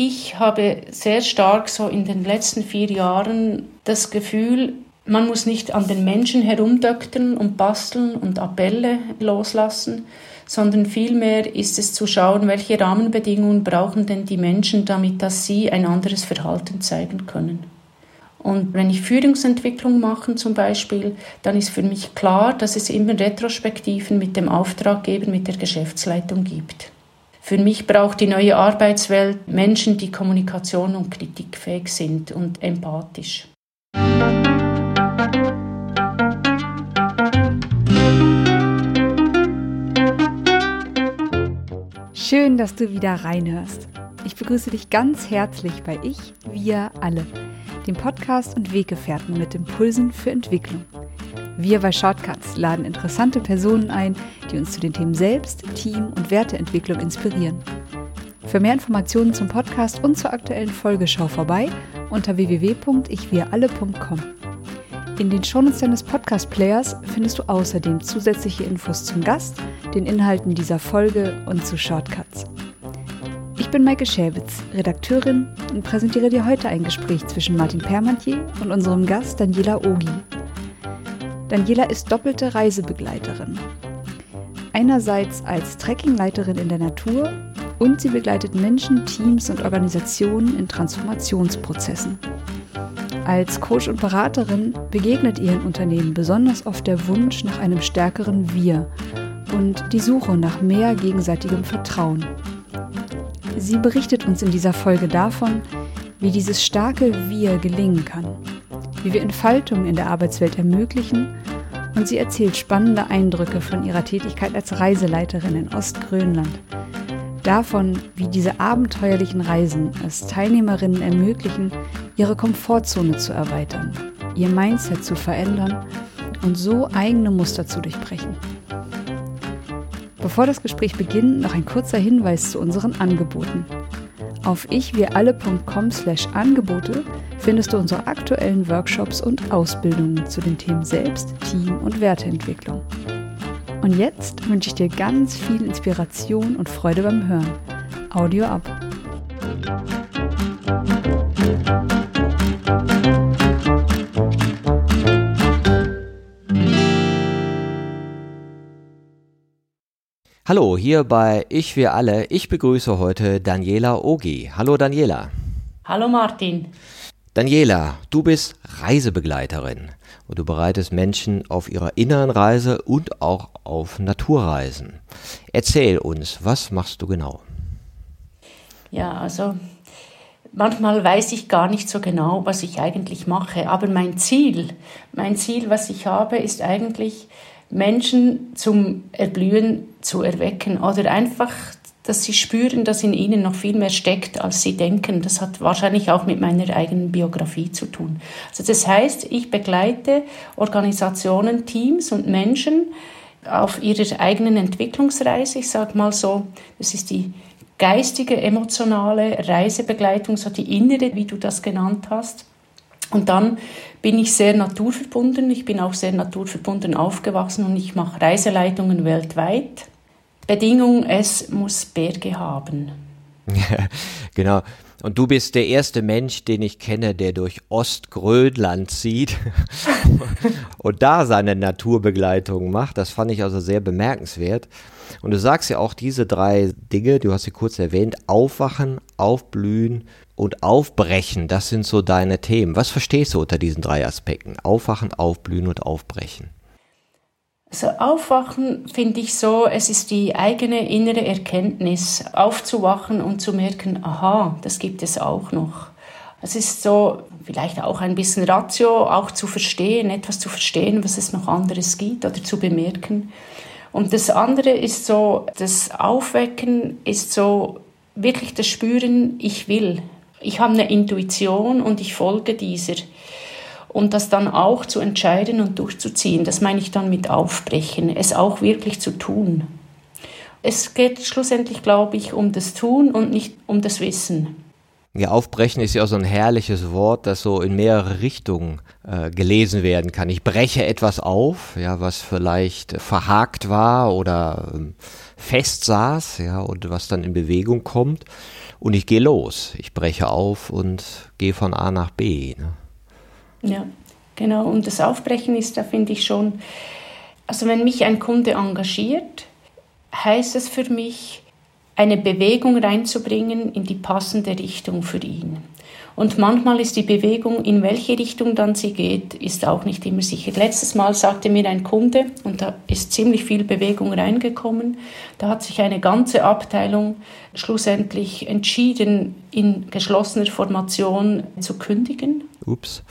Ich habe sehr stark so in den letzten vier Jahren das Gefühl, man muss nicht an den Menschen herumdöktern und basteln und Appelle loslassen, sondern vielmehr ist es zu schauen, welche Rahmenbedingungen brauchen denn die Menschen, damit dass sie ein anderes Verhalten zeigen können. Und wenn ich Führungsentwicklung mache zum Beispiel, dann ist für mich klar, dass es immer Retrospektiven mit dem Auftraggeber, mit der Geschäftsleitung gibt. Für mich braucht die neue Arbeitswelt Menschen, die kommunikation- und kritikfähig sind und empathisch. Schön, dass du wieder reinhörst. Ich begrüße dich ganz herzlich bei Ich, Wir alle, dem Podcast und Weggefährten mit Impulsen für Entwicklung. Wir bei Shortcuts laden interessante Personen ein, die uns zu den Themen Selbst, Team und Werteentwicklung inspirieren. Für mehr Informationen zum Podcast und zur aktuellen Folge schau vorbei unter www.ichwiralle.com. In den Shownotes deines Podcast-Players findest du außerdem zusätzliche Infos zum Gast, den Inhalten dieser Folge und zu Shortcuts. Ich bin Maike Schäbitz, Redakteurin und präsentiere dir heute ein Gespräch zwischen Martin Permantier und unserem Gast Daniela Ogi. Daniela ist doppelte Reisebegleiterin. Einerseits als Trekkingleiterin in der Natur und sie begleitet Menschen, Teams und Organisationen in Transformationsprozessen. Als Coach und Beraterin begegnet ihren Unternehmen besonders oft der Wunsch nach einem stärkeren Wir und die Suche nach mehr gegenseitigem Vertrauen. Sie berichtet uns in dieser Folge davon, wie dieses starke Wir gelingen kann, wie wir Entfaltung in der Arbeitswelt ermöglichen und sie erzählt spannende Eindrücke von ihrer Tätigkeit als Reiseleiterin in Ostgrönland davon, wie diese abenteuerlichen Reisen es Teilnehmerinnen ermöglichen, ihre Komfortzone zu erweitern, ihr Mindset zu verändern und so eigene Muster zu durchbrechen. Bevor das Gespräch beginnt, noch ein kurzer Hinweis zu unseren Angeboten. Auf ichwiralle.com slash Angebote findest du unsere aktuellen Workshops und Ausbildungen zu den Themen Selbst, Team und Werteentwicklung. Und jetzt wünsche ich dir ganz viel Inspiration und Freude beim Hören. Audio ab. Hallo, hier bei Ich wir alle. Ich begrüße heute Daniela Ogi. Hallo Daniela. Hallo Martin. Daniela, du bist Reisebegleiterin und du bereitest Menschen auf ihrer inneren Reise und auch auf Naturreisen. Erzähl uns, was machst du genau? Ja, also manchmal weiß ich gar nicht so genau, was ich eigentlich mache, aber mein Ziel, mein Ziel, was ich habe, ist eigentlich Menschen zum Erblühen zu erwecken oder einfach dass sie spüren, dass in ihnen noch viel mehr steckt, als sie denken. Das hat wahrscheinlich auch mit meiner eigenen Biografie zu tun. Also das heißt, ich begleite Organisationen, Teams und Menschen auf ihrer eigenen Entwicklungsreise. Ich sage mal so, das ist die geistige, emotionale Reisebegleitung, so die innere, wie du das genannt hast. Und dann bin ich sehr naturverbunden. Ich bin auch sehr naturverbunden aufgewachsen und ich mache Reiseleitungen weltweit. Bedingung, es muss Berge haben. genau. Und du bist der erste Mensch, den ich kenne, der durch Ostgrönland zieht und da seine Naturbegleitung macht. Das fand ich also sehr bemerkenswert. Und du sagst ja auch diese drei Dinge, du hast sie kurz erwähnt, aufwachen, aufblühen und aufbrechen. Das sind so deine Themen. Was verstehst du unter diesen drei Aspekten? Aufwachen, aufblühen und aufbrechen. Also Aufwachen finde ich so, es ist die eigene innere Erkenntnis, aufzuwachen und zu merken, aha, das gibt es auch noch. Es ist so vielleicht auch ein bisschen Ratio, auch zu verstehen, etwas zu verstehen, was es noch anderes gibt oder zu bemerken. Und das andere ist so, das Aufwecken ist so wirklich das Spüren, ich will. Ich habe eine Intuition und ich folge dieser und das dann auch zu entscheiden und durchzuziehen. Das meine ich dann mit Aufbrechen, es auch wirklich zu tun. Es geht schlussendlich, glaube ich, um das Tun und nicht um das Wissen. Ja, aufbrechen ist ja auch so ein herrliches Wort, das so in mehrere Richtungen äh, gelesen werden kann. Ich breche etwas auf, ja, was vielleicht verhakt war oder ähm, fest saß, ja, und was dann in Bewegung kommt. Und ich gehe los. Ich breche auf und gehe von A nach B. Ne? Ja, genau. Und das Aufbrechen ist da, finde ich schon, also wenn mich ein Kunde engagiert, heißt es für mich, eine Bewegung reinzubringen in die passende Richtung für ihn. Und manchmal ist die Bewegung, in welche Richtung dann sie geht, ist auch nicht immer sicher. Letztes Mal sagte mir ein Kunde, und da ist ziemlich viel Bewegung reingekommen, da hat sich eine ganze Abteilung schlussendlich entschieden, in geschlossener Formation zu kündigen. Ups.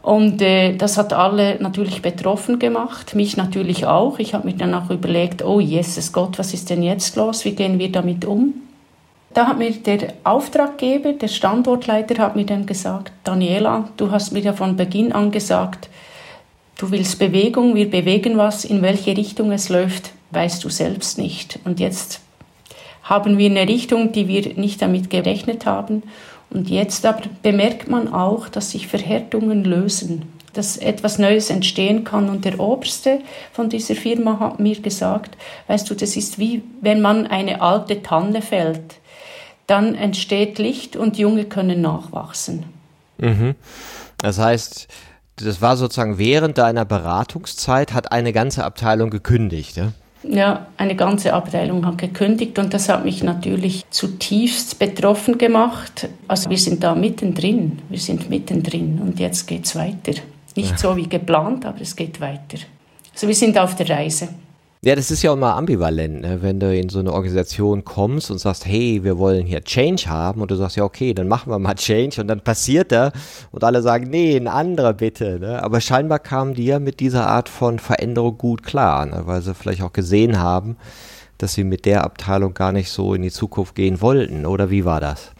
Und äh, das hat alle natürlich betroffen gemacht, mich natürlich auch. Ich habe mir dann auch überlegt, oh Jesus Gott, was ist denn jetzt los? Wie gehen wir damit um? Da hat mir der Auftraggeber, der Standortleiter, hat mir dann gesagt, Daniela, du hast mir ja von Beginn an gesagt, du willst Bewegung, wir bewegen was, in welche Richtung es läuft, weißt du selbst nicht. Und jetzt haben wir eine Richtung, die wir nicht damit gerechnet haben. Und jetzt aber bemerkt man auch, dass sich Verhärtungen lösen, dass etwas Neues entstehen kann. Und der Oberste von dieser Firma hat mir gesagt, weißt du, das ist wie wenn man eine alte Tanne fällt dann entsteht Licht und Junge können nachwachsen. Mhm. Das heißt, das war sozusagen während deiner Beratungszeit hat eine ganze Abteilung gekündigt, ja? Ja, eine ganze Abteilung hat gekündigt und das hat mich natürlich zutiefst betroffen gemacht. Also wir sind da mittendrin, wir sind mittendrin und jetzt geht es weiter. Nicht so wie geplant, aber es geht weiter. Also wir sind auf der Reise. Ja, das ist ja auch mal ambivalent, ne? wenn du in so eine Organisation kommst und sagst, hey, wir wollen hier Change haben und du sagst, ja, okay, dann machen wir mal Change und dann passiert er und alle sagen, nee, ein anderer bitte. Ne? Aber scheinbar kamen die ja mit dieser Art von Veränderung gut klar, ne? weil sie vielleicht auch gesehen haben, dass sie mit der Abteilung gar nicht so in die Zukunft gehen wollten. Oder wie war das?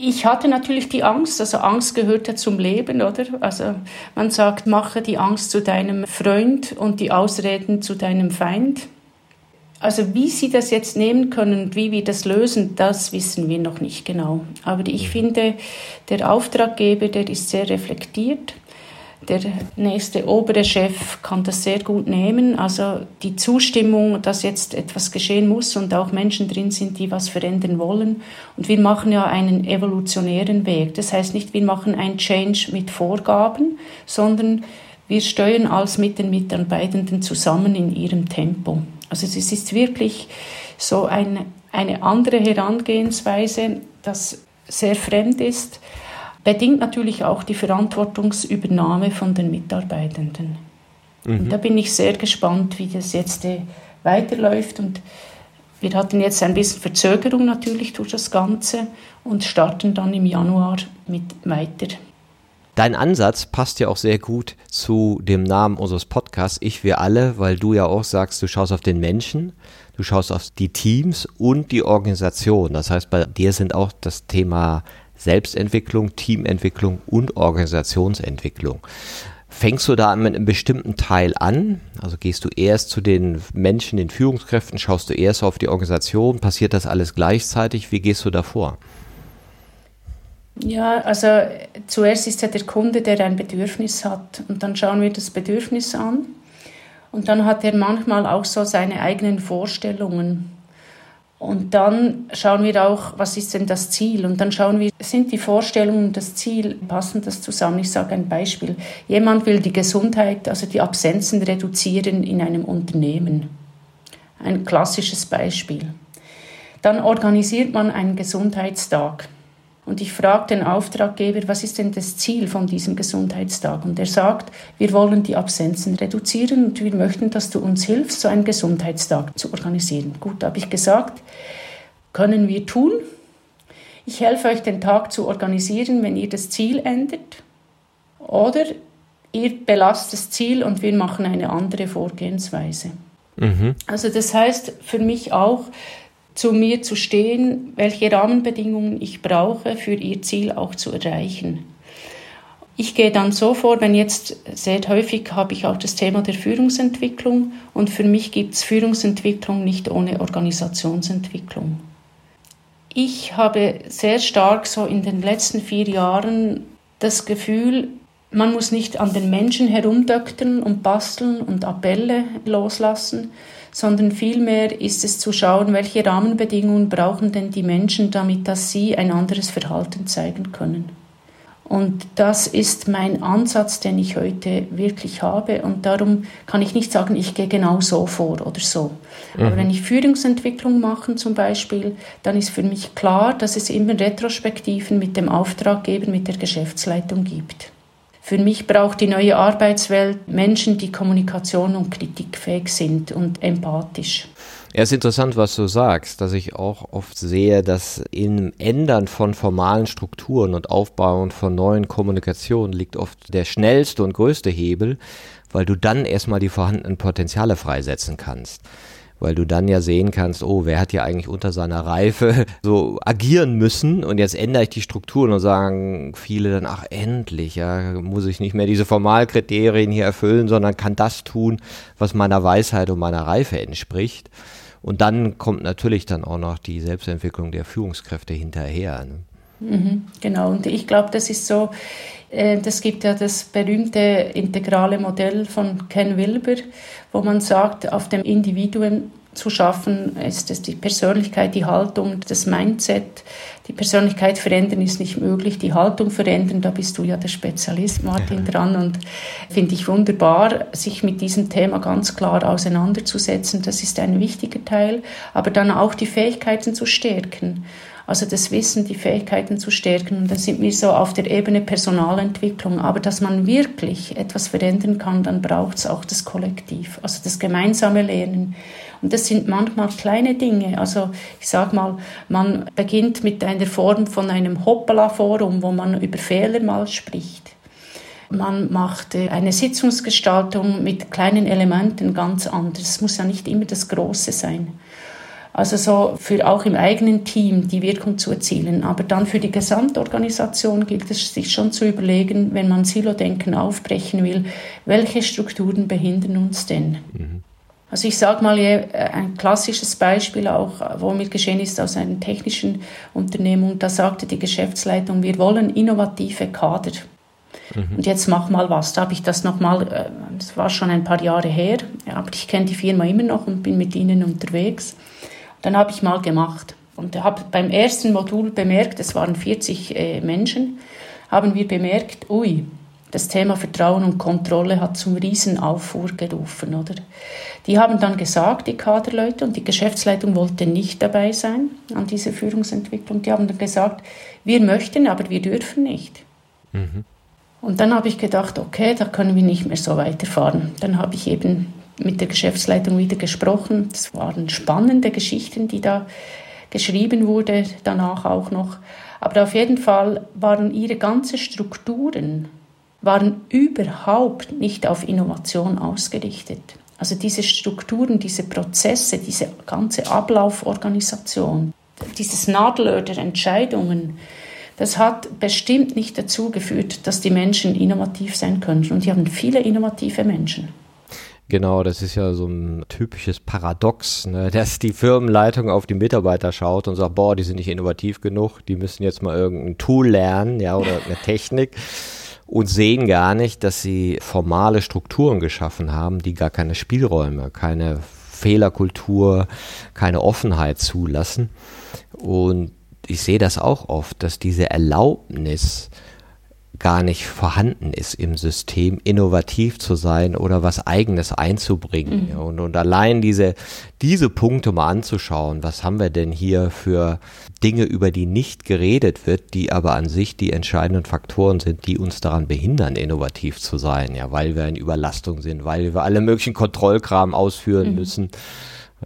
Ich hatte natürlich die Angst, also Angst gehört ja zum Leben, oder? Also man sagt, mache die Angst zu deinem Freund und die Ausreden zu deinem Feind. Also wie sie das jetzt nehmen können und wie wir das lösen, das wissen wir noch nicht genau. Aber ich mhm. finde, der Auftraggeber, der ist sehr reflektiert der nächste obere Chef kann das sehr gut nehmen. Also die Zustimmung, dass jetzt etwas geschehen muss und auch Menschen drin sind, die was verändern wollen. Und wir machen ja einen evolutionären Weg. Das heißt nicht, wir machen ein Change mit Vorgaben, sondern wir steuern als mit den Mitarbeitenden zusammen in ihrem Tempo. Also es ist wirklich so eine, eine andere Herangehensweise, das sehr fremd ist bedingt natürlich auch die Verantwortungsübernahme von den Mitarbeitenden. Mhm. Und da bin ich sehr gespannt, wie das jetzt äh, weiterläuft. Und wir hatten jetzt ein bisschen Verzögerung natürlich durch das Ganze und starten dann im Januar mit weiter. Dein Ansatz passt ja auch sehr gut zu dem Namen unseres Podcasts, Ich, wir alle, weil du ja auch sagst, du schaust auf den Menschen, du schaust auf die Teams und die Organisation. Das heißt, bei dir sind auch das Thema Selbstentwicklung, Teamentwicklung und Organisationsentwicklung. Fängst du da mit einem bestimmten Teil an? Also gehst du erst zu den Menschen, den Führungskräften, schaust du erst auf die Organisation, passiert das alles gleichzeitig? Wie gehst du da vor? Ja, also zuerst ist ja der Kunde, der ein Bedürfnis hat und dann schauen wir das Bedürfnis an und dann hat er manchmal auch so seine eigenen Vorstellungen. Und dann schauen wir auch, was ist denn das Ziel? Und dann schauen wir, sind die Vorstellungen und das Ziel, passen das zusammen? Ich sage ein Beispiel. Jemand will die Gesundheit, also die Absenzen reduzieren in einem Unternehmen. Ein klassisches Beispiel. Dann organisiert man einen Gesundheitstag. Und ich frage den Auftraggeber, was ist denn das Ziel von diesem Gesundheitstag? Und er sagt, wir wollen die Absenzen reduzieren und wir möchten, dass du uns hilfst, so einen Gesundheitstag zu organisieren. Gut, habe ich gesagt, können wir tun. Ich helfe euch, den Tag zu organisieren, wenn ihr das Ziel ändert. Oder ihr belasst das Ziel und wir machen eine andere Vorgehensweise. Mhm. Also das heißt für mich auch, zu mir zu stehen, welche Rahmenbedingungen ich brauche, für ihr Ziel auch zu erreichen. Ich gehe dann so vor, wenn jetzt sehr häufig habe ich auch das Thema der Führungsentwicklung und für mich gibt es Führungsentwicklung nicht ohne Organisationsentwicklung. Ich habe sehr stark so in den letzten vier Jahren das Gefühl, man muss nicht an den Menschen herumdöktern und basteln und Appelle loslassen, sondern vielmehr ist es zu schauen, welche Rahmenbedingungen brauchen denn die Menschen, damit dass sie ein anderes Verhalten zeigen können. Und das ist mein Ansatz, den ich heute wirklich habe. Und darum kann ich nicht sagen, ich gehe genau so vor oder so. Mhm. Aber wenn ich Führungsentwicklung mache zum Beispiel, dann ist für mich klar, dass es immer Retrospektiven mit dem Auftraggeber, mit der Geschäftsleitung gibt. Für mich braucht die neue Arbeitswelt Menschen, die kommunikation- und kritikfähig sind und empathisch. Ja, ist interessant, was du sagst, dass ich auch oft sehe, dass im Ändern von formalen Strukturen und Aufbauen von neuen Kommunikationen liegt oft der schnellste und größte Hebel, weil du dann erstmal die vorhandenen Potenziale freisetzen kannst weil du dann ja sehen kannst, oh, wer hat ja eigentlich unter seiner Reife so agieren müssen und jetzt ändere ich die Strukturen und sagen viele dann, ach endlich, ja, muss ich nicht mehr diese Formalkriterien hier erfüllen, sondern kann das tun, was meiner Weisheit und meiner Reife entspricht. Und dann kommt natürlich dann auch noch die Selbstentwicklung der Führungskräfte hinterher. Ne? Mhm, genau, und ich glaube, das ist so, äh, das gibt ja das berühmte integrale Modell von Ken Wilber, wo man sagt, auf dem Individuum zu schaffen, ist es die Persönlichkeit, die Haltung, das Mindset. Die Persönlichkeit verändern ist nicht möglich, die Haltung verändern, da bist du ja der Spezialist, Martin, ja. dran und finde ich wunderbar, sich mit diesem Thema ganz klar auseinanderzusetzen. Das ist ein wichtiger Teil, aber dann auch die Fähigkeiten zu stärken. Also das Wissen, die Fähigkeiten zu stärken. Und dann sind wir so auf der Ebene Personalentwicklung. Aber dass man wirklich etwas verändern kann, dann braucht es auch das Kollektiv, also das gemeinsame Lernen. Und das sind manchmal kleine Dinge. Also ich sage mal, man beginnt mit einer Form von einem Hoppala-Forum, wo man über Fehler mal spricht. Man macht äh, eine Sitzungsgestaltung mit kleinen Elementen ganz anders. Es muss ja nicht immer das Große sein. Also so für auch im eigenen Team die Wirkung zu erzielen. Aber dann für die Gesamtorganisation gilt es sich schon zu überlegen, wenn man Silo-Denken aufbrechen will, welche Strukturen behindern uns denn? Mhm. Also ich sage mal äh, ein klassisches Beispiel auch, wo mir geschehen ist aus einer technischen Unternehmung, da sagte die Geschäftsleitung, wir wollen innovative Kader. Mhm. Und jetzt mach mal was. Da habe ich das nochmal, äh, das war schon ein paar Jahre her, aber ich kenne die Firma immer noch und bin mit ihnen unterwegs. Dann habe ich mal gemacht und habe beim ersten Modul bemerkt, es waren 40 äh, Menschen, haben wir bemerkt, ui, das Thema Vertrauen und Kontrolle hat zum Riesenaufruhr gerufen, oder? Die haben dann gesagt, die Kaderleute und die Geschäftsleitung wollte nicht dabei sein an dieser Führungsentwicklung. Die haben dann gesagt, wir möchten, aber wir dürfen nicht. Mhm. Und dann habe ich gedacht, okay, da können wir nicht mehr so weiterfahren. Dann habe ich eben mit der Geschäftsleitung wieder gesprochen. Es waren spannende Geschichten, die da geschrieben wurde, danach auch noch. Aber auf jeden Fall waren ihre ganzen Strukturen waren überhaupt nicht auf Innovation ausgerichtet. Also diese Strukturen, diese Prozesse, diese ganze Ablauforganisation, dieses Nadelöhr der Entscheidungen, das hat bestimmt nicht dazu geführt, dass die Menschen innovativ sein können. Und die haben viele innovative Menschen. Genau, das ist ja so ein typisches Paradox, ne? dass die Firmenleitung auf die Mitarbeiter schaut und sagt, boah, die sind nicht innovativ genug, die müssen jetzt mal irgendein Tool lernen, ja, oder eine Technik und sehen gar nicht, dass sie formale Strukturen geschaffen haben, die gar keine Spielräume, keine Fehlerkultur, keine Offenheit zulassen. Und ich sehe das auch oft, dass diese Erlaubnis, gar nicht vorhanden ist im System, innovativ zu sein oder was Eigenes einzubringen. Mhm. Und, und allein diese, diese Punkte mal anzuschauen, was haben wir denn hier für Dinge, über die nicht geredet wird, die aber an sich die entscheidenden Faktoren sind, die uns daran behindern, innovativ zu sein, ja, weil wir in Überlastung sind, weil wir alle möglichen Kontrollkram ausführen mhm. müssen.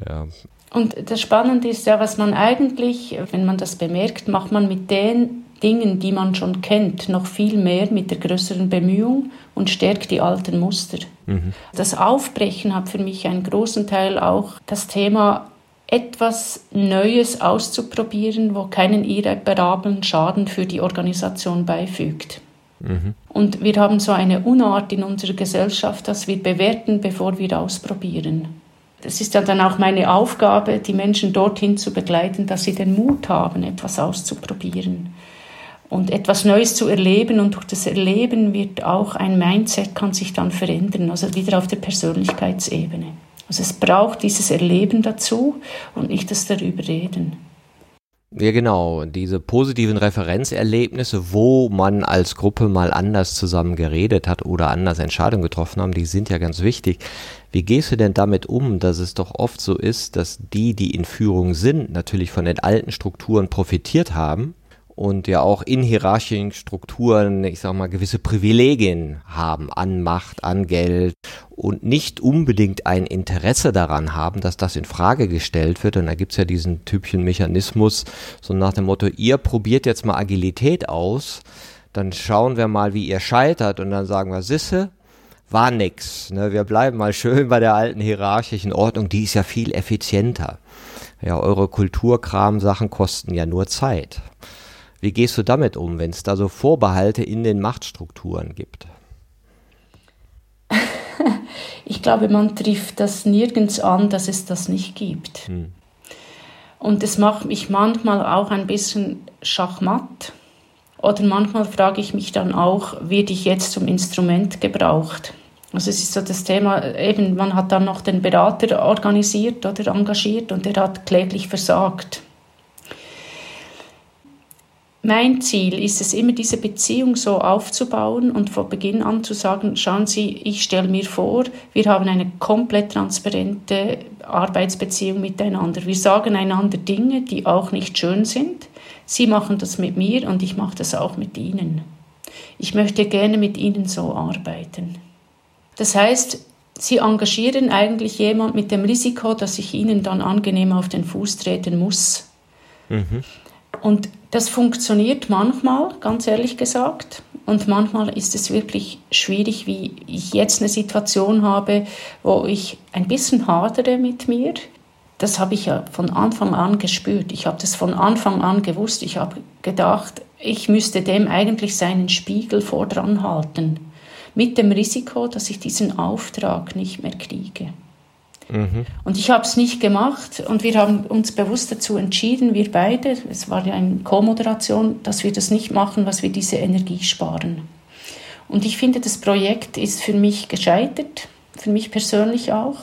Ja. Und das Spannende ist ja, was man eigentlich, wenn man das bemerkt, macht man mit den Dingen, die man schon kennt, noch viel mehr mit der größeren Bemühung und stärkt die alten Muster. Mhm. Das Aufbrechen hat für mich einen großen Teil auch das Thema etwas Neues auszuprobieren, wo keinen irreparablen Schaden für die Organisation beifügt. Mhm. Und wir haben so eine Unart in unserer Gesellschaft, dass wir bewerten, bevor wir ausprobieren. Das ist ja dann auch meine Aufgabe, die Menschen dorthin zu begleiten, dass sie den Mut haben, etwas auszuprobieren und etwas Neues zu erleben und durch das Erleben wird auch ein Mindset kann sich dann verändern, also wieder auf der Persönlichkeitsebene. Also es braucht dieses Erleben dazu und nicht das darüber reden. Ja, genau. Diese positiven Referenzerlebnisse, wo man als Gruppe mal anders zusammen geredet hat oder anders Entscheidungen getroffen haben, die sind ja ganz wichtig. Wie gehst du denn damit um, dass es doch oft so ist, dass die, die in Führung sind, natürlich von den alten Strukturen profitiert haben und ja auch in hierarchischen Strukturen, ich sag mal, gewisse Privilegien haben an Macht, an Geld und nicht unbedingt ein Interesse daran haben, dass das in Frage gestellt wird. Und da gibt's ja diesen typischen Mechanismus, so nach dem Motto, ihr probiert jetzt mal Agilität aus, dann schauen wir mal, wie ihr scheitert und dann sagen wir, Sisse, war nix. Ne? Wir bleiben mal schön bei der alten hierarchischen Ordnung, die ist ja viel effizienter. Ja, eure Kulturkram-Sachen kosten ja nur Zeit. Wie gehst du damit um, wenn es da so Vorbehalte in den Machtstrukturen gibt? Ich glaube, man trifft das nirgends an, dass es das nicht gibt. Hm. Und es macht mich manchmal auch ein bisschen schachmatt. Oder manchmal frage ich mich dann auch, werde ich jetzt zum Instrument gebraucht? Also es ist so das Thema, eben man hat dann noch den Berater organisiert oder engagiert und der hat kläglich versagt mein Ziel ist es immer, diese Beziehung so aufzubauen und von Beginn an zu sagen, schauen Sie, ich stelle mir vor, wir haben eine komplett transparente Arbeitsbeziehung miteinander. Wir sagen einander Dinge, die auch nicht schön sind. Sie machen das mit mir und ich mache das auch mit Ihnen. Ich möchte gerne mit Ihnen so arbeiten. Das heißt, Sie engagieren eigentlich jemand mit dem Risiko, dass ich Ihnen dann angenehm auf den Fuß treten muss. Mhm. Und das funktioniert manchmal, ganz ehrlich gesagt. Und manchmal ist es wirklich schwierig, wie ich jetzt eine Situation habe, wo ich ein bisschen hadere mit mir. Das habe ich ja von Anfang an gespürt. Ich habe das von Anfang an gewusst. Ich habe gedacht, ich müsste dem eigentlich seinen Spiegel vordran halten. Mit dem Risiko, dass ich diesen Auftrag nicht mehr kriege. Mhm. Und ich habe es nicht gemacht und wir haben uns bewusst dazu entschieden, wir beide, es war ja eine Co-Moderation, dass wir das nicht machen, was wir diese Energie sparen. Und ich finde, das Projekt ist für mich gescheitert, für mich persönlich auch,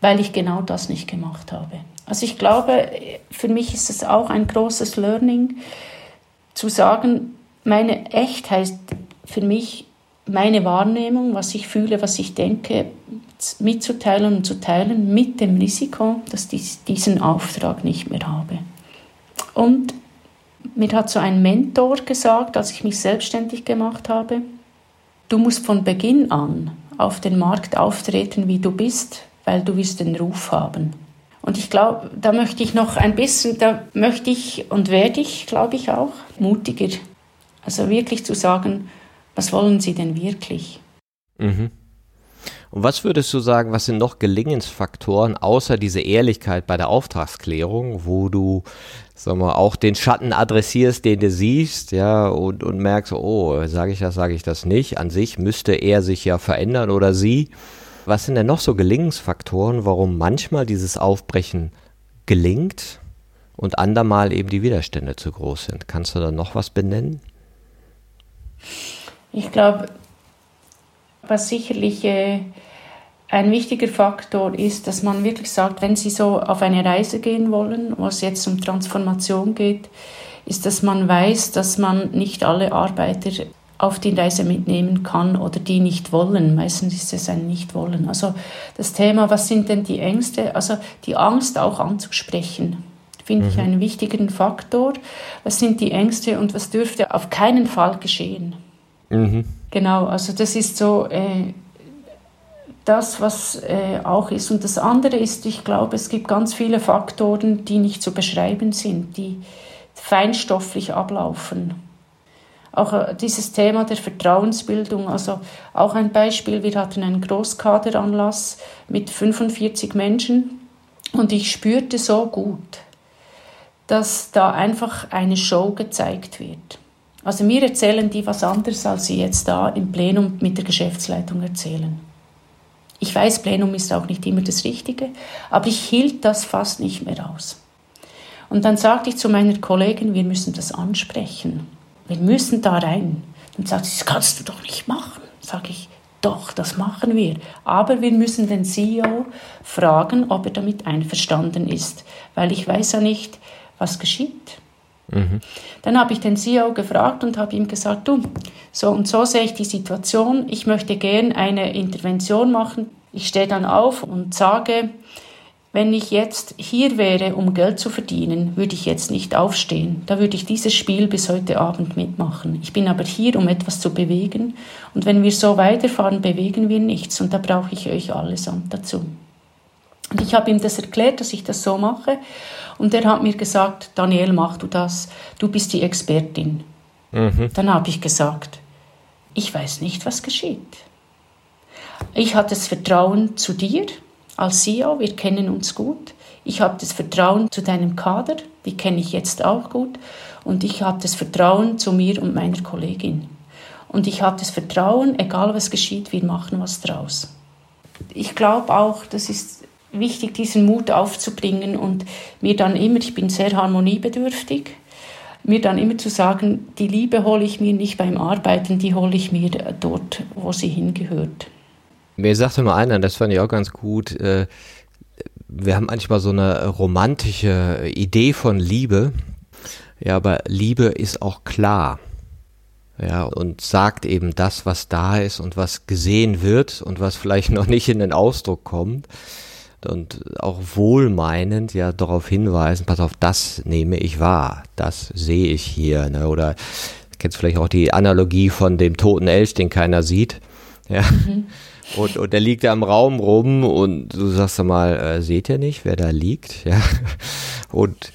weil ich genau das nicht gemacht habe. Also ich glaube, für mich ist es auch ein großes Learning, zu sagen, meine Echtheit für mich meine Wahrnehmung, was ich fühle, was ich denke, mitzuteilen und zu teilen mit dem Risiko, dass ich diesen Auftrag nicht mehr habe. Und mir hat so ein Mentor gesagt, als ich mich selbstständig gemacht habe, du musst von Beginn an auf den Markt auftreten, wie du bist, weil du wirst den Ruf haben. Und ich glaube, da möchte ich noch ein bisschen, da möchte ich und werde ich, glaube ich, auch mutiger. Also wirklich zu sagen, was wollen Sie denn wirklich? Mhm. Und was würdest du sagen, was sind noch Gelingensfaktoren außer diese Ehrlichkeit bei der Auftragsklärung, wo du sag mal, auch den Schatten adressierst, den du siehst, ja, und, und merkst, oh, sage ich das, sage ich das nicht. An sich müsste er sich ja verändern oder sie. Was sind denn noch so Gelingensfaktoren, warum manchmal dieses Aufbrechen gelingt und andermal eben die Widerstände zu groß sind? Kannst du da noch was benennen? Ich glaube, was sicherlich äh, ein wichtiger Faktor ist, dass man wirklich sagt, wenn Sie so auf eine Reise gehen wollen, wo es jetzt um Transformation geht, ist, dass man weiß, dass man nicht alle Arbeiter auf die Reise mitnehmen kann oder die nicht wollen. Meistens ist es ein Nicht-Wollen. Also das Thema, was sind denn die Ängste? Also die Angst auch anzusprechen, finde mhm. ich einen wichtigen Faktor. Was sind die Ängste und was dürfte auf keinen Fall geschehen? Mhm. Genau, also das ist so äh, das, was äh, auch ist. Und das andere ist, ich glaube, es gibt ganz viele Faktoren, die nicht zu beschreiben sind, die feinstofflich ablaufen. Auch äh, dieses Thema der Vertrauensbildung, also auch ein Beispiel, wir hatten einen Großkaderanlass mit 45 Menschen und ich spürte so gut, dass da einfach eine Show gezeigt wird. Also mir erzählen die was anderes, als sie jetzt da im Plenum mit der Geschäftsleitung erzählen. Ich weiß, Plenum ist auch nicht immer das Richtige, aber ich hielt das fast nicht mehr aus. Und dann sagte ich zu meiner Kollegin, wir müssen das ansprechen. Wir müssen da rein. Dann sagt sie, das kannst du doch nicht machen. Sag ich, doch, das machen wir. Aber wir müssen den CEO fragen, ob er damit einverstanden ist, weil ich weiß ja nicht, was geschieht. Mhm. Dann habe ich den CEO gefragt und habe ihm gesagt, du, so und so sehe ich die Situation, ich möchte gern eine Intervention machen. Ich stehe dann auf und sage, wenn ich jetzt hier wäre, um Geld zu verdienen, würde ich jetzt nicht aufstehen. Da würde ich dieses Spiel bis heute Abend mitmachen. Ich bin aber hier, um etwas zu bewegen. Und wenn wir so weiterfahren, bewegen wir nichts. Und da brauche ich euch allesamt dazu. Und ich habe ihm das erklärt, dass ich das so mache. Und er hat mir gesagt, Daniel, mach du das. Du bist die Expertin. Mhm. Dann habe ich gesagt, ich weiß nicht, was geschieht. Ich hatte das Vertrauen zu dir als CEO, wir kennen uns gut. Ich habe das Vertrauen zu deinem Kader, die kenne ich jetzt auch gut. Und ich habe das Vertrauen zu mir und meiner Kollegin. Und ich habe das Vertrauen, egal was geschieht, wir machen was draus. Ich glaube auch, das ist wichtig, diesen Mut aufzubringen und mir dann immer, ich bin sehr harmoniebedürftig, mir dann immer zu sagen, die Liebe hole ich mir nicht beim Arbeiten, die hole ich mir dort, wo sie hingehört. Mir sagte mal einer, das fand ich auch ganz gut, äh, wir haben manchmal so eine romantische Idee von Liebe. Ja, aber Liebe ist auch klar. Ja, und sagt eben das, was da ist und was gesehen wird und was vielleicht noch nicht in den Ausdruck kommt. Und auch wohlmeinend ja darauf hinweisen, pass auf, das nehme ich wahr, das sehe ich hier. Ne? Oder kennst vielleicht auch die Analogie von dem toten Elch, den keiner sieht. Ja. Mhm. Und, und der liegt da im Raum rum und du sagst mal, äh, seht ihr nicht, wer da liegt? Ja. Und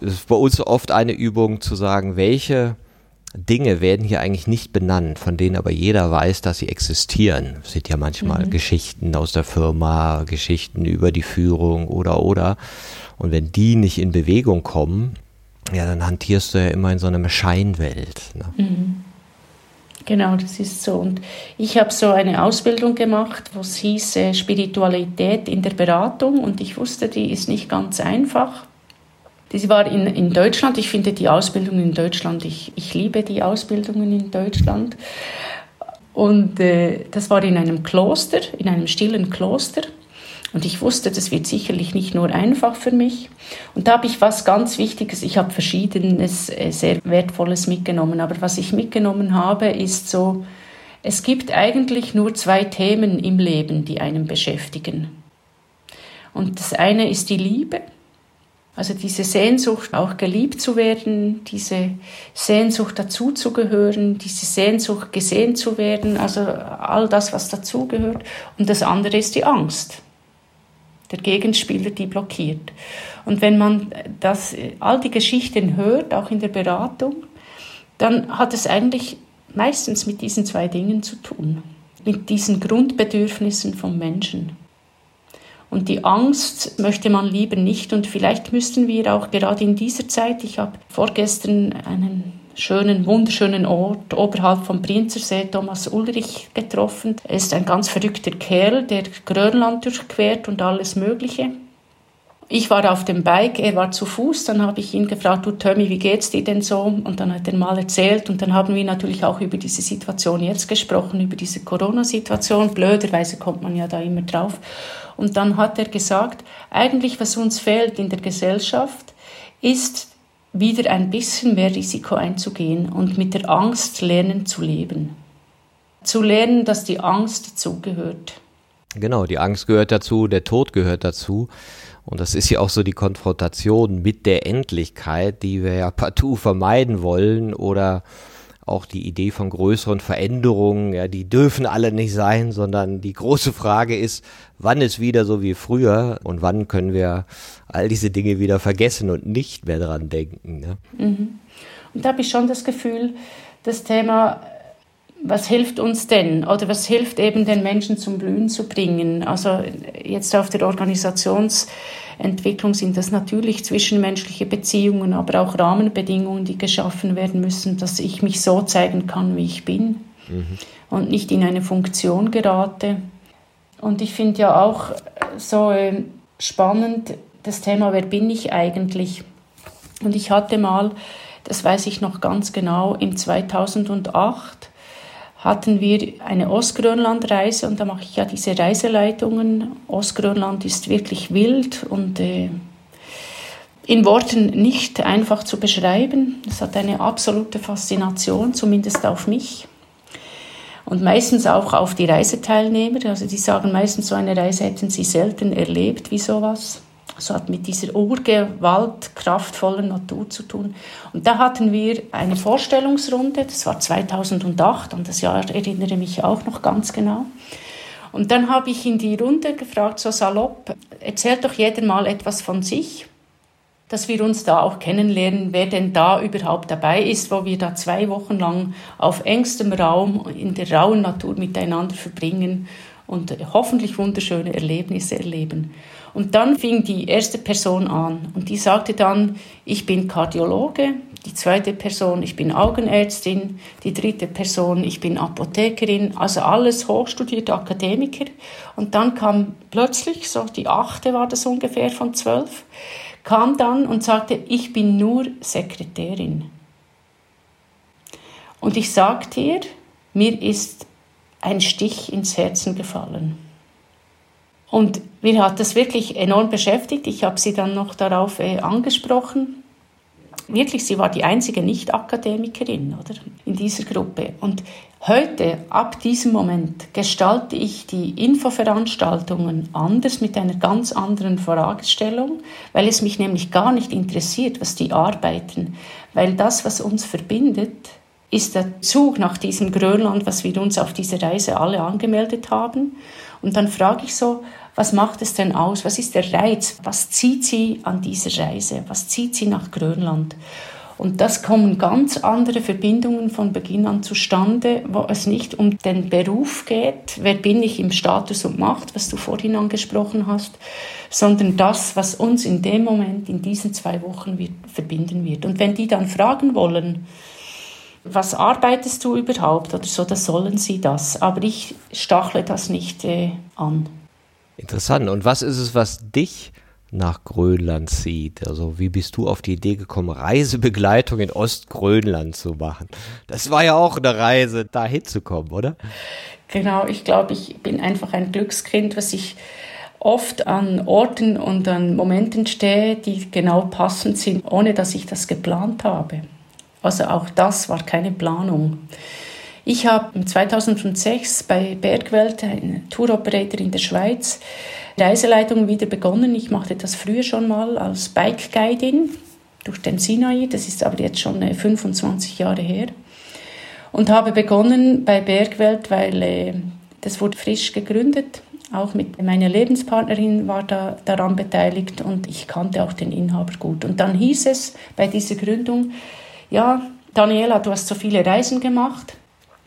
es ist bei uns oft eine Übung zu sagen, welche Dinge werden hier eigentlich nicht benannt, von denen aber jeder weiß, dass sie existieren. Es sind ja manchmal mhm. Geschichten aus der Firma, Geschichten über die Führung oder oder. Und wenn die nicht in Bewegung kommen, ja, dann hantierst du ja immer in so einer Scheinwelt. Ne? Mhm. Genau, das ist so. Und ich habe so eine Ausbildung gemacht, wo es hieß äh, Spiritualität in der Beratung und ich wusste, die ist nicht ganz einfach. Die war in, in Deutschland. Ich finde die Ausbildung in Deutschland, ich, ich liebe die Ausbildungen in Deutschland. Und äh, das war in einem Kloster, in einem stillen Kloster. Und ich wusste, das wird sicherlich nicht nur einfach für mich. Und da habe ich was ganz Wichtiges, ich habe verschiedenes, äh, sehr Wertvolles mitgenommen. Aber was ich mitgenommen habe, ist so, es gibt eigentlich nur zwei Themen im Leben, die einen beschäftigen. Und das eine ist die Liebe, also diese Sehnsucht, auch geliebt zu werden, diese Sehnsucht dazuzugehören, diese Sehnsucht gesehen zu werden, also all das, was dazugehört. Und das andere ist die Angst der Gegenspieler die blockiert. Und wenn man das, all die Geschichten hört, auch in der Beratung, dann hat es eigentlich meistens mit diesen zwei Dingen zu tun, mit diesen Grundbedürfnissen vom Menschen. Und die Angst möchte man lieber nicht. Und vielleicht müssten wir auch gerade in dieser Zeit, ich habe vorgestern einen schönen, wunderschönen Ort oberhalb vom Prinzersee Thomas Ulrich getroffen. Er ist ein ganz verrückter Kerl, der Grönland durchquert und alles Mögliche. Ich war auf dem Bike, er war zu Fuß, dann habe ich ihn gefragt, du Tommy, wie geht's dir denn so? Und dann hat er mal erzählt und dann haben wir natürlich auch über diese Situation jetzt gesprochen, über diese Corona-Situation. Blöderweise kommt man ja da immer drauf. Und dann hat er gesagt, eigentlich was uns fehlt in der Gesellschaft, ist wieder ein bisschen mehr Risiko einzugehen und mit der Angst lernen zu leben. Zu lernen, dass die Angst dazugehört. Genau, die Angst gehört dazu, der Tod gehört dazu. Und das ist ja auch so die Konfrontation mit der Endlichkeit, die wir ja partout vermeiden wollen oder auch die Idee von größeren Veränderungen, ja, die dürfen alle nicht sein, sondern die große Frage ist, wann ist wieder so wie früher und wann können wir all diese Dinge wieder vergessen und nicht mehr dran denken. Ne? Mhm. Und da habe ich schon das Gefühl, das Thema, was hilft uns denn oder was hilft eben den Menschen zum Blühen zu bringen? Also jetzt auf der Organisations- Entwicklung sind das natürlich zwischenmenschliche Beziehungen, aber auch Rahmenbedingungen, die geschaffen werden müssen, dass ich mich so zeigen kann, wie ich bin mhm. und nicht in eine Funktion gerate. Und ich finde ja auch so äh, spannend das Thema, wer bin ich eigentlich? Und ich hatte mal, das weiß ich noch ganz genau, im 2008 hatten wir eine Ostgrönland-Reise und da mache ich ja diese Reiseleitungen. Ostgrönland ist wirklich wild und äh, in Worten nicht einfach zu beschreiben. Es hat eine absolute Faszination, zumindest auf mich. Und meistens auch auf die Reiseteilnehmer. Also die sagen meistens, so eine Reise hätten sie selten erlebt wie sowas. Also hat mit dieser Urgewalt, kraftvollen Natur zu tun. Und da hatten wir eine Vorstellungsrunde, das war 2008, an das Jahr erinnere ich mich auch noch ganz genau. Und dann habe ich in die Runde gefragt, so salopp, erzählt doch jeder mal etwas von sich dass wir uns da auch kennenlernen, wer denn da überhaupt dabei ist, wo wir da zwei Wochen lang auf engstem Raum in der rauen Natur miteinander verbringen und hoffentlich wunderschöne Erlebnisse erleben. Und dann fing die erste Person an und die sagte dann, ich bin Kardiologe, die zweite Person, ich bin Augenärztin, die dritte Person, ich bin Apothekerin, also alles hochstudierte Akademiker. Und dann kam plötzlich, so die achte war das ungefähr von zwölf, kam dann und sagte, ich bin nur Sekretärin. Und ich sage dir, mir ist ein Stich ins Herzen gefallen. Und mir hat das wirklich enorm beschäftigt. Ich habe sie dann noch darauf äh, angesprochen wirklich, sie war die einzige Nicht-Akademikerin in dieser Gruppe. Und heute, ab diesem Moment, gestalte ich die Infoveranstaltungen anders mit einer ganz anderen Fragestellung, weil es mich nämlich gar nicht interessiert, was die arbeiten, weil das, was uns verbindet, ist der Zug nach diesem Grönland, was wir uns auf diese Reise alle angemeldet haben. Und dann frage ich so, was macht es denn aus? Was ist der Reiz? Was zieht sie an dieser Reise? Was zieht sie nach Grönland? Und das kommen ganz andere Verbindungen von Beginn an zustande, wo es nicht um den Beruf geht, wer bin ich im Status und Macht, was du vorhin angesprochen hast, sondern das, was uns in dem Moment, in diesen zwei Wochen wird, verbinden wird. Und wenn die dann fragen wollen, was arbeitest du überhaupt oder so, dann sollen sie das. Aber ich stachle das nicht äh, an. Interessant. Und was ist es, was dich nach Grönland zieht? Also wie bist du auf die Idee gekommen, Reisebegleitung in Ostgrönland zu machen? Das war ja auch eine Reise, da hinzukommen, oder? Genau, ich glaube, ich bin einfach ein Glückskind, was ich oft an Orten und an Momenten stehe, die genau passend sind, ohne dass ich das geplant habe. Also auch das war keine Planung. Ich habe 2006 bei Bergwelt, ein Touroperator in der Schweiz, Reiseleitung wieder begonnen. Ich machte das früher schon mal als Bike Guidin durch den Sinai. Das ist aber jetzt schon 25 äh, Jahre her. Und habe begonnen bei Bergwelt, weil äh, das wurde frisch gegründet. Auch mit meiner Lebenspartnerin war da daran beteiligt und ich kannte auch den Inhaber gut. Und dann hieß es bei dieser Gründung, ja, Daniela, du hast so viele Reisen gemacht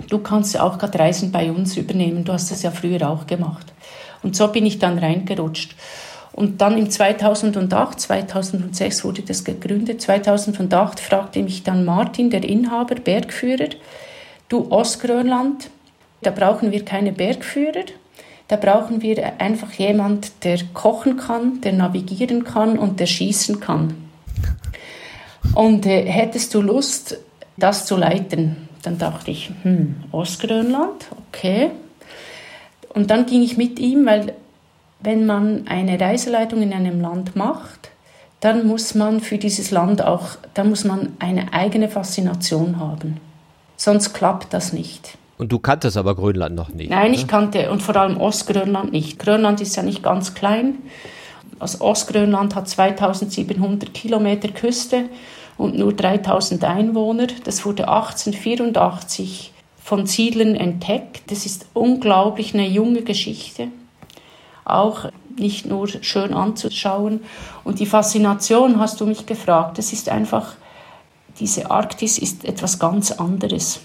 du kannst auch gerade Reisen bei uns übernehmen, du hast das ja früher auch gemacht. Und so bin ich dann reingerutscht. Und dann im 2008, 2006 wurde das gegründet, 2008 fragte mich dann Martin, der Inhaber, Bergführer, du Ostgrönland, da brauchen wir keine Bergführer, da brauchen wir einfach jemand, der kochen kann, der navigieren kann und der schießen kann. Und äh, hättest du Lust, das zu leiten? Dann dachte ich, hm, Ostgrönland, okay. Und dann ging ich mit ihm, weil wenn man eine Reiseleitung in einem Land macht, dann muss man für dieses Land auch, da muss man eine eigene Faszination haben. Sonst klappt das nicht. Und du kanntest aber Grönland noch nicht? Nein, ich kannte und vor allem Ostgrönland nicht. Grönland ist ja nicht ganz klein. Also Ostgrönland hat 2700 Kilometer Küste und nur 3000 Einwohner. Das wurde 1884 von Siedlern entdeckt. Das ist unglaublich eine junge Geschichte. Auch nicht nur schön anzuschauen. Und die Faszination, hast du mich gefragt, das ist einfach, diese Arktis ist etwas ganz anderes.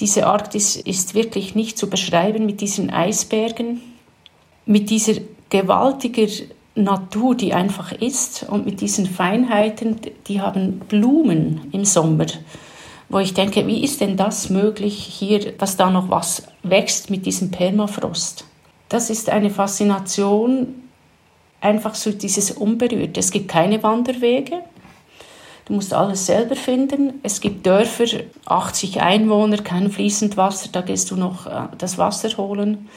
Diese Arktis ist wirklich nicht zu beschreiben mit diesen Eisbergen, mit dieser gewaltiger Natur, die einfach ist und mit diesen Feinheiten, die haben Blumen im Sommer, wo ich denke, wie ist denn das möglich hier, dass da noch was wächst mit diesem Permafrost? Das ist eine Faszination, einfach so dieses Unberührte. Es gibt keine Wanderwege, Du musst alles selber finden. Es gibt Dörfer, 80 Einwohner, kein fließend Wasser, da gehst du noch äh, das Wasser holen.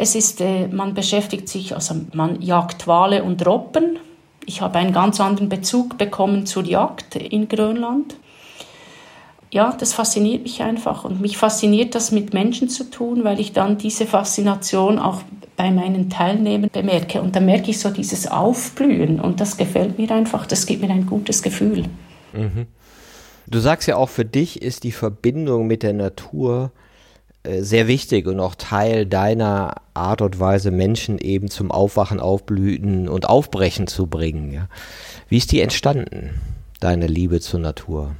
Es ist, äh, man beschäftigt sich, also man jagt Wale und Robben. Ich habe einen ganz anderen Bezug bekommen zur Jagd in Grönland. Ja, das fasziniert mich einfach und mich fasziniert das mit Menschen zu tun, weil ich dann diese Faszination auch bei meinen Teilnehmern bemerke. Und da merke ich so dieses Aufblühen und das gefällt mir einfach, das gibt mir ein gutes Gefühl. Mhm. Du sagst ja auch, für dich ist die Verbindung mit der Natur sehr wichtig und auch Teil deiner Art und Weise, Menschen eben zum Aufwachen, Aufblühen und Aufbrechen zu bringen. Ja? Wie ist die entstanden, deine Liebe zur Natur?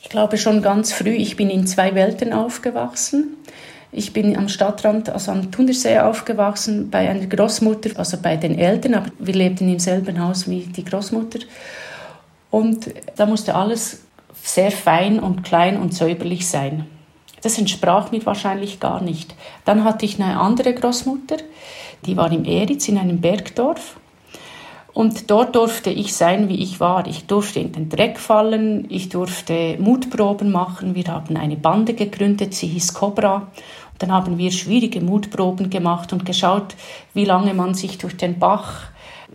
Ich glaube schon ganz früh, ich bin in zwei Welten aufgewachsen. Ich bin am Stadtrand, also am Thunersee aufgewachsen, bei einer Großmutter, also bei den Eltern, aber wir lebten im selben Haus wie die Großmutter. Und da musste alles sehr fein und klein und säuberlich sein. Das entsprach mir wahrscheinlich gar nicht. Dann hatte ich eine andere Großmutter, die war im Eritz in einem Bergdorf und dort durfte ich sein, wie ich war. Ich durfte in den Dreck fallen, ich durfte Mutproben machen. Wir haben eine Bande gegründet, sie hieß Cobra. Und dann haben wir schwierige Mutproben gemacht und geschaut, wie lange man sich durch den Bach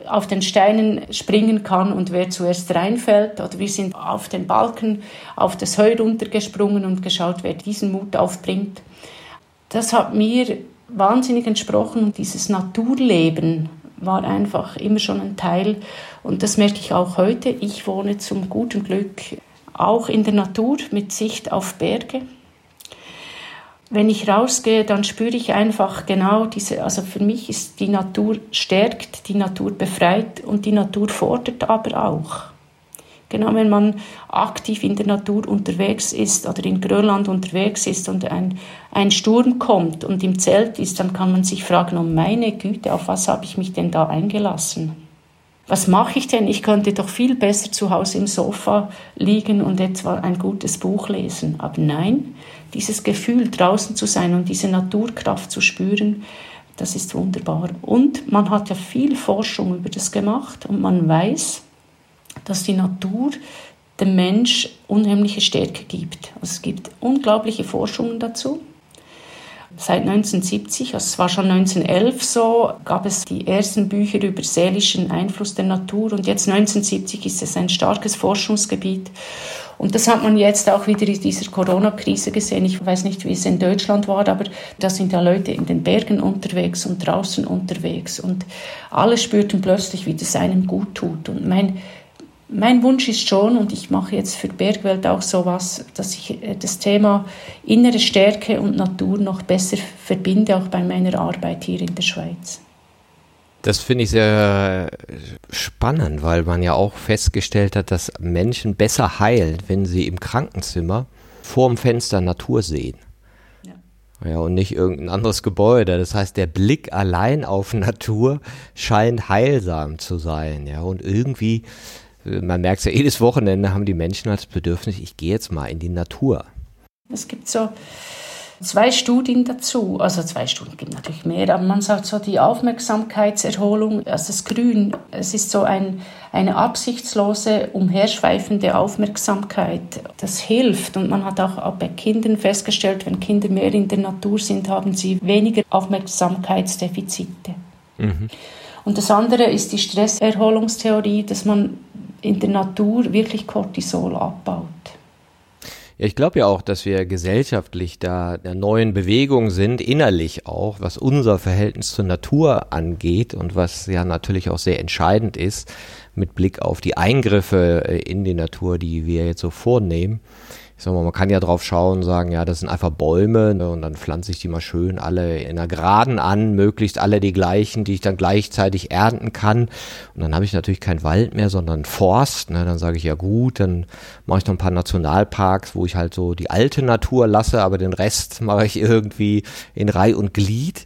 auf den Steinen springen kann und wer zuerst reinfällt. Oder wir sind auf den Balken, auf das Heu runtergesprungen und geschaut, wer diesen Mut aufbringt. Das hat mir wahnsinnig entsprochen, dieses Naturleben war einfach immer schon ein Teil. Und das merke ich auch heute. Ich wohne zum guten Glück auch in der Natur mit Sicht auf Berge. Wenn ich rausgehe, dann spüre ich einfach genau diese, also für mich ist die Natur stärkt, die Natur befreit und die Natur fordert aber auch. Genau, wenn man aktiv in der Natur unterwegs ist oder in Grönland unterwegs ist und ein, ein Sturm kommt und im Zelt ist, dann kann man sich fragen, oh meine Güte, auf was habe ich mich denn da eingelassen? Was mache ich denn? Ich könnte doch viel besser zu Hause im Sofa liegen und etwa ein gutes Buch lesen. Aber nein, dieses Gefühl, draußen zu sein und diese Naturkraft zu spüren, das ist wunderbar. Und man hat ja viel Forschung über das gemacht und man weiß, dass die Natur dem Mensch unheimliche Stärke gibt. Also es gibt unglaubliche Forschungen dazu. Seit 1970, also es war schon 1911 so, gab es die ersten Bücher über seelischen Einfluss der Natur und jetzt 1970 ist es ein starkes Forschungsgebiet. Und das hat man jetzt auch wieder in dieser Corona-Krise gesehen. Ich weiß nicht, wie es in Deutschland war, aber da sind ja Leute in den Bergen unterwegs und draußen unterwegs und alle spürten plötzlich, wie das einem gut tut. Und mein mein Wunsch ist schon, und ich mache jetzt für Bergwelt auch sowas, dass ich äh, das Thema innere Stärke und Natur noch besser verbinde, auch bei meiner Arbeit hier in der Schweiz. Das finde ich sehr spannend, weil man ja auch festgestellt hat, dass Menschen besser heilen, wenn sie im Krankenzimmer vorm Fenster Natur sehen. Ja. ja, und nicht irgendein anderes Gebäude. Das heißt, der Blick allein auf Natur scheint heilsam zu sein. Ja, und irgendwie man merkt es ja, jedes Wochenende haben die Menschen als Bedürfnis, ich gehe jetzt mal in die Natur. Es gibt so zwei Studien dazu, also zwei Studien gibt natürlich mehr, aber man sagt so die Aufmerksamkeitserholung, also das Grün, es ist so ein, eine absichtslose, umherschweifende Aufmerksamkeit. Das hilft und man hat auch, auch bei Kindern festgestellt, wenn Kinder mehr in der Natur sind, haben sie weniger Aufmerksamkeitsdefizite. Mhm. Und das andere ist die Stresserholungstheorie, dass man in der Natur wirklich Cortisol abbaut. Ja, ich glaube ja auch, dass wir gesellschaftlich da der neuen Bewegung sind, innerlich auch, was unser Verhältnis zur Natur angeht und was ja natürlich auch sehr entscheidend ist mit Blick auf die Eingriffe äh, in die Natur, die wir jetzt so vornehmen ich sag mal, man kann ja drauf schauen und sagen, ja, das sind einfach Bäume ne, und dann pflanze ich die mal schön alle in einer Geraden an, möglichst alle die gleichen, die ich dann gleichzeitig ernten kann. Und dann habe ich natürlich keinen Wald mehr, sondern Forst. Ne, dann sage ich, ja gut, dann mache ich noch ein paar Nationalparks, wo ich halt so die alte Natur lasse, aber den Rest mache ich irgendwie in Reih und Glied.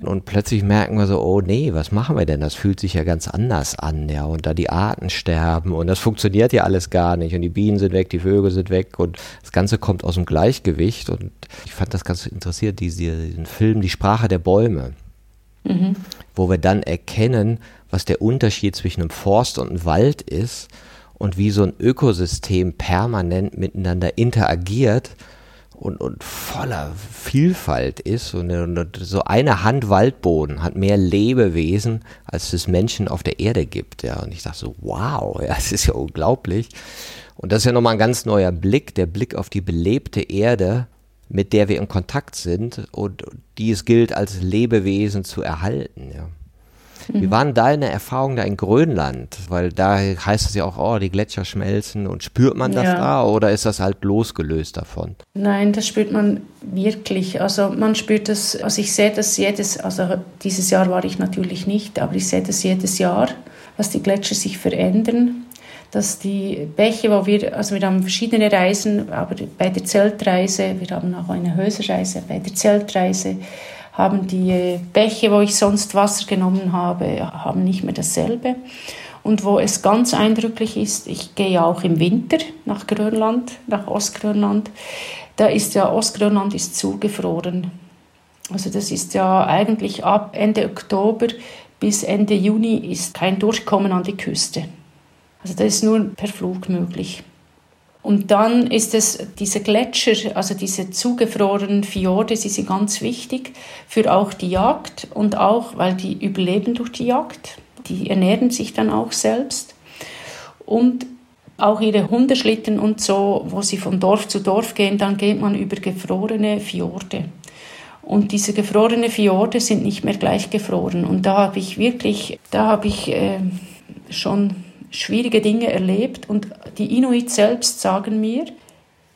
Und plötzlich merken wir so, oh nee, was machen wir denn? Das fühlt sich ja ganz anders an, ja. Und da die Arten sterben und das funktioniert ja alles gar nicht. Und die Bienen sind weg, die Vögel sind weg und das Ganze kommt aus dem Gleichgewicht. Und ich fand das ganz interessiert, diesen Film Die Sprache der Bäume. Mhm. Wo wir dann erkennen, was der Unterschied zwischen einem Forst und einem Wald ist und wie so ein Ökosystem permanent miteinander interagiert und, und voller Vielfalt ist. Und, und, so eine Hand Waldboden hat mehr Lebewesen, als es Menschen auf der Erde gibt. Ja, und ich dachte so, wow, ja, das ist ja unglaublich. Und das ist ja nochmal ein ganz neuer Blick, der Blick auf die belebte Erde, mit der wir in Kontakt sind und die es gilt, als Lebewesen zu erhalten. Ja. Wie mhm. waren deine Erfahrungen da in Grönland? Weil da heißt es ja auch, oh, die Gletscher schmelzen und spürt man das ja. da oder ist das halt losgelöst davon? Nein, das spürt man wirklich. Also man spürt das, also ich sehe das jedes, also dieses Jahr war ich natürlich nicht, aber ich sehe das jedes Jahr, dass die Gletscher sich verändern dass die Bäche, wo wir, also wir haben verschiedene Reisen, aber bei der Zeltreise, wir haben auch eine Höserreise, bei der Zeltreise haben die Bäche, wo ich sonst Wasser genommen habe, haben nicht mehr dasselbe. Und wo es ganz eindrücklich ist, ich gehe auch im Winter nach Grönland, nach Ostgrönland. Da ist ja Ostgrönland ist zugefroren. Also das ist ja eigentlich ab Ende Oktober bis Ende Juni ist kein Durchkommen an die Küste. Also das ist nur per Flug möglich. Und dann ist es diese Gletscher, also diese zugefrorenen Fjorde, sie sind ganz wichtig für auch die Jagd und auch, weil die überleben durch die Jagd. Die ernähren sich dann auch selbst. Und auch ihre Hundeschlitten und so, wo sie von Dorf zu Dorf gehen, dann geht man über gefrorene Fjorde. Und diese gefrorenen Fjorde sind nicht mehr gleich gefroren. Und da habe ich wirklich, da habe ich äh, schon schwierige Dinge erlebt und die Inuit selbst sagen mir,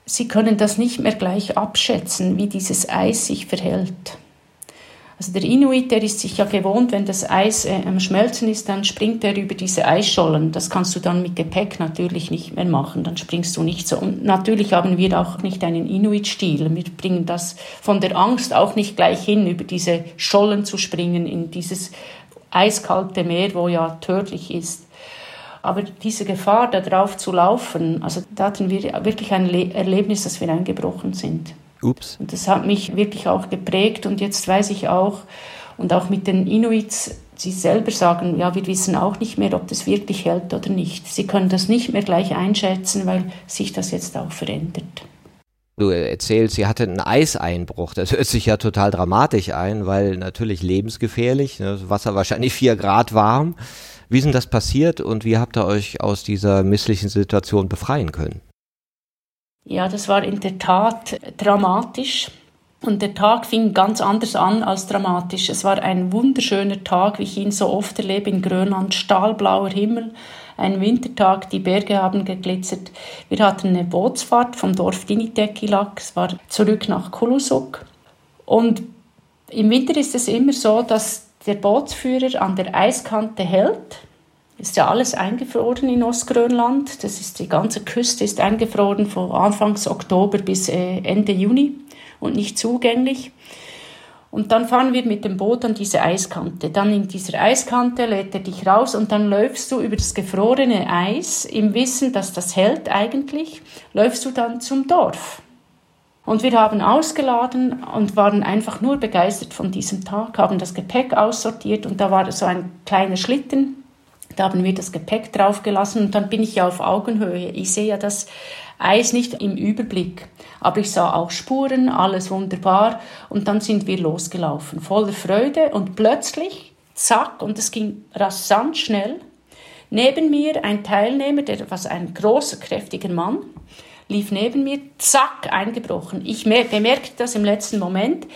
sie können das nicht mehr gleich abschätzen, wie dieses Eis sich verhält. Also der Inuit, der ist sich ja gewohnt, wenn das Eis äh, am Schmelzen ist, dann springt er über diese Eisschollen. Das kannst du dann mit Gepäck natürlich nicht mehr machen, dann springst du nicht so. Und natürlich haben wir auch nicht einen Inuit-Stil. Wir bringen das von der Angst auch nicht gleich hin, über diese Schollen zu springen in dieses eiskalte Meer, wo ja tödlich ist. Aber diese Gefahr, da drauf zu laufen, also da hatten wir wirklich ein Le Erlebnis, dass wir eingebrochen sind. Ups. Und das hat mich wirklich auch geprägt und jetzt weiß ich auch, und auch mit den Inuits, sie selber sagen, ja, wir wissen auch nicht mehr, ob das wirklich hält oder nicht. Sie können das nicht mehr gleich einschätzen, weil sich das jetzt auch verändert. Du erzählst, sie hatte einen Eiseinbruch. Das hört sich ja total dramatisch ein, weil natürlich lebensgefährlich. Ne, Wasser wahrscheinlich vier Grad warm. Wie ist denn das passiert und wie habt ihr euch aus dieser misslichen Situation befreien können? Ja, das war in der Tat dramatisch. Und der Tag fing ganz anders an als dramatisch. Es war ein wunderschöner Tag, wie ich ihn so oft erlebe in Grönland. Stahlblauer Himmel, ein Wintertag, die Berge haben geglitzert. Wir hatten eine Bootsfahrt vom Dorf Dinitekilak, es war zurück nach Kulusuk. Und im Winter ist es immer so, dass der Bootsführer an der Eiskante hält. Ist ja alles eingefroren in Ostgrönland. Das ist die ganze Küste ist eingefroren von Anfangs Oktober bis äh, Ende Juni und nicht zugänglich. Und dann fahren wir mit dem Boot an diese Eiskante. Dann in dieser Eiskante lädt er dich raus und dann läufst du über das gefrorene Eis im Wissen, dass das hält eigentlich, läufst du dann zum Dorf. Und wir haben ausgeladen und waren einfach nur begeistert von diesem Tag, haben das Gepäck aussortiert und da war so ein kleiner Schlitten. Da haben wir das Gepäck draufgelassen und dann bin ich ja auf Augenhöhe. Ich sehe ja das Eis nicht im Überblick, aber ich sah auch Spuren, alles wunderbar und dann sind wir losgelaufen, voller Freude und plötzlich, zack, und es ging rasant schnell, neben mir ein Teilnehmer, der was ein großer, kräftiger Mann, lief neben mir, zack, eingebrochen. Ich bemerkte das im letzten Moment,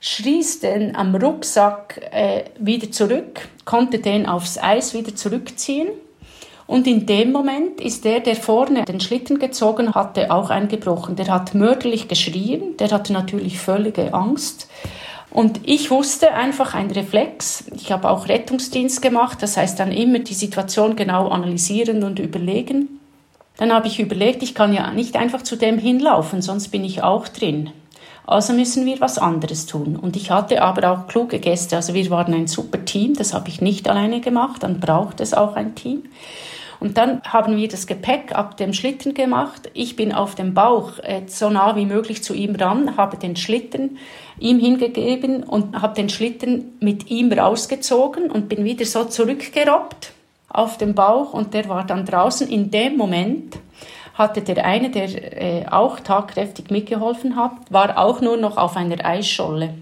schrieß den am Rucksack äh, wieder zurück, konnte den aufs Eis wieder zurückziehen. Und in dem Moment ist der, der vorne den Schlitten gezogen hatte, auch eingebrochen. Der hat mörderlich geschrien, der hatte natürlich völlige Angst. Und ich wusste einfach ein Reflex. Ich habe auch Rettungsdienst gemacht, das heißt dann immer die Situation genau analysieren und überlegen. Dann habe ich überlegt, ich kann ja nicht einfach zu dem hinlaufen, sonst bin ich auch drin. Also müssen wir was anderes tun. Und ich hatte aber auch kluge Gäste. Also wir waren ein super Team. Das habe ich nicht alleine gemacht. Dann braucht es auch ein Team. Und dann haben wir das Gepäck ab dem Schlitten gemacht. Ich bin auf dem Bauch äh, so nah wie möglich zu ihm ran, habe den Schlitten ihm hingegeben und habe den Schlitten mit ihm rausgezogen und bin wieder so zurückgerobbt auf dem Bauch und der war dann draußen. In dem Moment hatte der eine, der äh, auch tagkräftig mitgeholfen hat, war auch nur noch auf einer Eisscholle.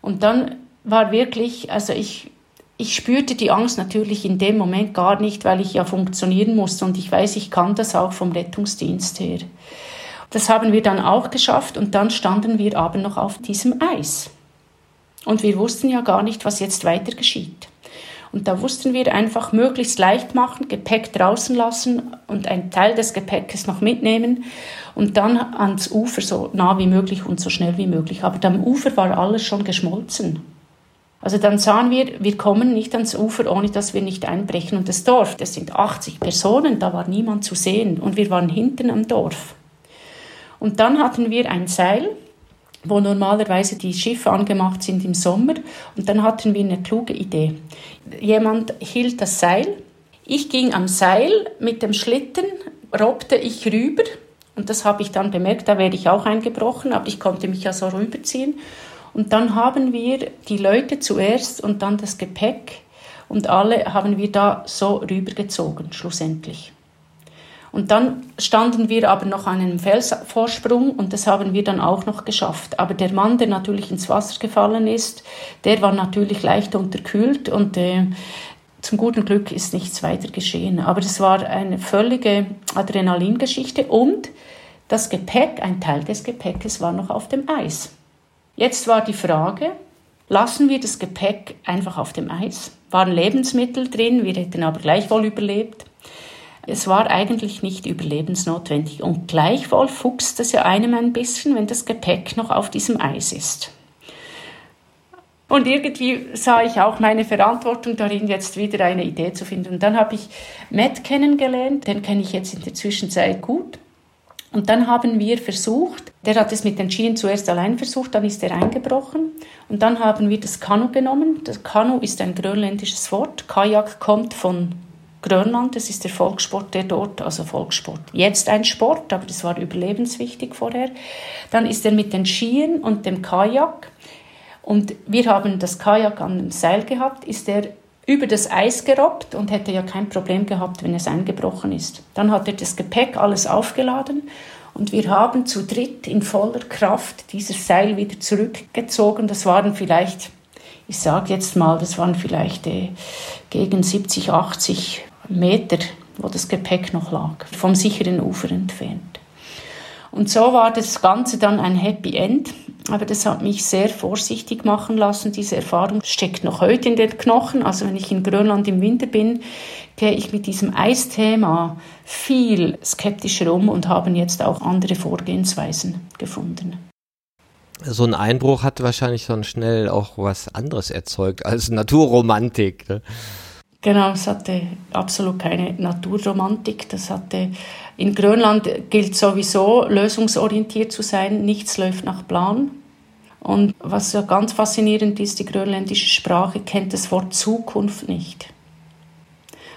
Und dann war wirklich, also ich, ich spürte die Angst natürlich in dem Moment gar nicht, weil ich ja funktionieren musste und ich weiß, ich kann das auch vom Rettungsdienst her. Das haben wir dann auch geschafft und dann standen wir aber noch auf diesem Eis. Und wir wussten ja gar nicht, was jetzt weiter geschieht. Und da wussten wir einfach möglichst leicht machen, Gepäck draußen lassen und einen Teil des Gepäckes noch mitnehmen und dann ans Ufer so nah wie möglich und so schnell wie möglich. Aber am Ufer war alles schon geschmolzen. Also dann sahen wir, wir kommen nicht ans Ufer, ohne dass wir nicht einbrechen. Und das Dorf, das sind 80 Personen, da war niemand zu sehen und wir waren hinten am Dorf. Und dann hatten wir ein Seil, wo normalerweise die Schiffe angemacht sind im Sommer. Und dann hatten wir eine kluge Idee. Jemand hielt das Seil. Ich ging am Seil mit dem Schlitten, robbte ich rüber. Und das habe ich dann bemerkt, da wäre ich auch eingebrochen, aber ich konnte mich ja so rüberziehen. Und dann haben wir die Leute zuerst und dann das Gepäck und alle haben wir da so rübergezogen, schlussendlich. Und dann standen wir aber noch an einem Felsvorsprung und das haben wir dann auch noch geschafft. Aber der Mann, der natürlich ins Wasser gefallen ist, der war natürlich leicht unterkühlt und äh, zum guten Glück ist nichts weiter geschehen. Aber es war eine völlige Adrenalingeschichte und das Gepäck, ein Teil des Gepäckes war noch auf dem Eis. Jetzt war die Frage, lassen wir das Gepäck einfach auf dem Eis? Waren Lebensmittel drin, wir hätten aber gleichwohl überlebt. Es war eigentlich nicht überlebensnotwendig und gleichwohl fuchst es ja einem ein bisschen, wenn das Gepäck noch auf diesem Eis ist. Und irgendwie sah ich auch meine Verantwortung darin, jetzt wieder eine Idee zu finden. Und dann habe ich Matt kennengelernt, den kenne ich jetzt in der Zwischenzeit gut. Und dann haben wir versucht, der hat es mit den Skien zuerst allein versucht, dann ist er eingebrochen. Und dann haben wir das Kanu genommen. Das Kanu ist ein grönländisches Wort. Kajak kommt von Grönland, das ist der Volkssport, der dort, also Volkssport, jetzt ein Sport, aber das war überlebenswichtig vorher. Dann ist er mit den Skien und dem Kajak und wir haben das Kajak an dem Seil gehabt, ist er über das Eis gerobbt und hätte ja kein Problem gehabt, wenn es eingebrochen ist. Dann hat er das Gepäck alles aufgeladen und wir haben zu dritt in voller Kraft dieses Seil wieder zurückgezogen. Das waren vielleicht, ich sage jetzt mal, das waren vielleicht äh, gegen 70, 80 Meter, wo das Gepäck noch lag, vom sicheren Ufer entfernt. Und so war das Ganze dann ein Happy End. Aber das hat mich sehr vorsichtig machen lassen. Diese Erfahrung steckt noch heute in den Knochen. Also wenn ich in Grönland im Winter bin, gehe ich mit diesem Eisthema viel skeptischer um und habe jetzt auch andere Vorgehensweisen gefunden. So ein Einbruch hat wahrscheinlich dann schnell auch was anderes erzeugt als Naturromantik. Ne? Genau, es hatte absolut keine Naturromantik. Das hatte in Grönland gilt sowieso lösungsorientiert zu sein. Nichts läuft nach Plan. Und was ja ganz faszinierend ist, die grönländische Sprache kennt das Wort Zukunft nicht.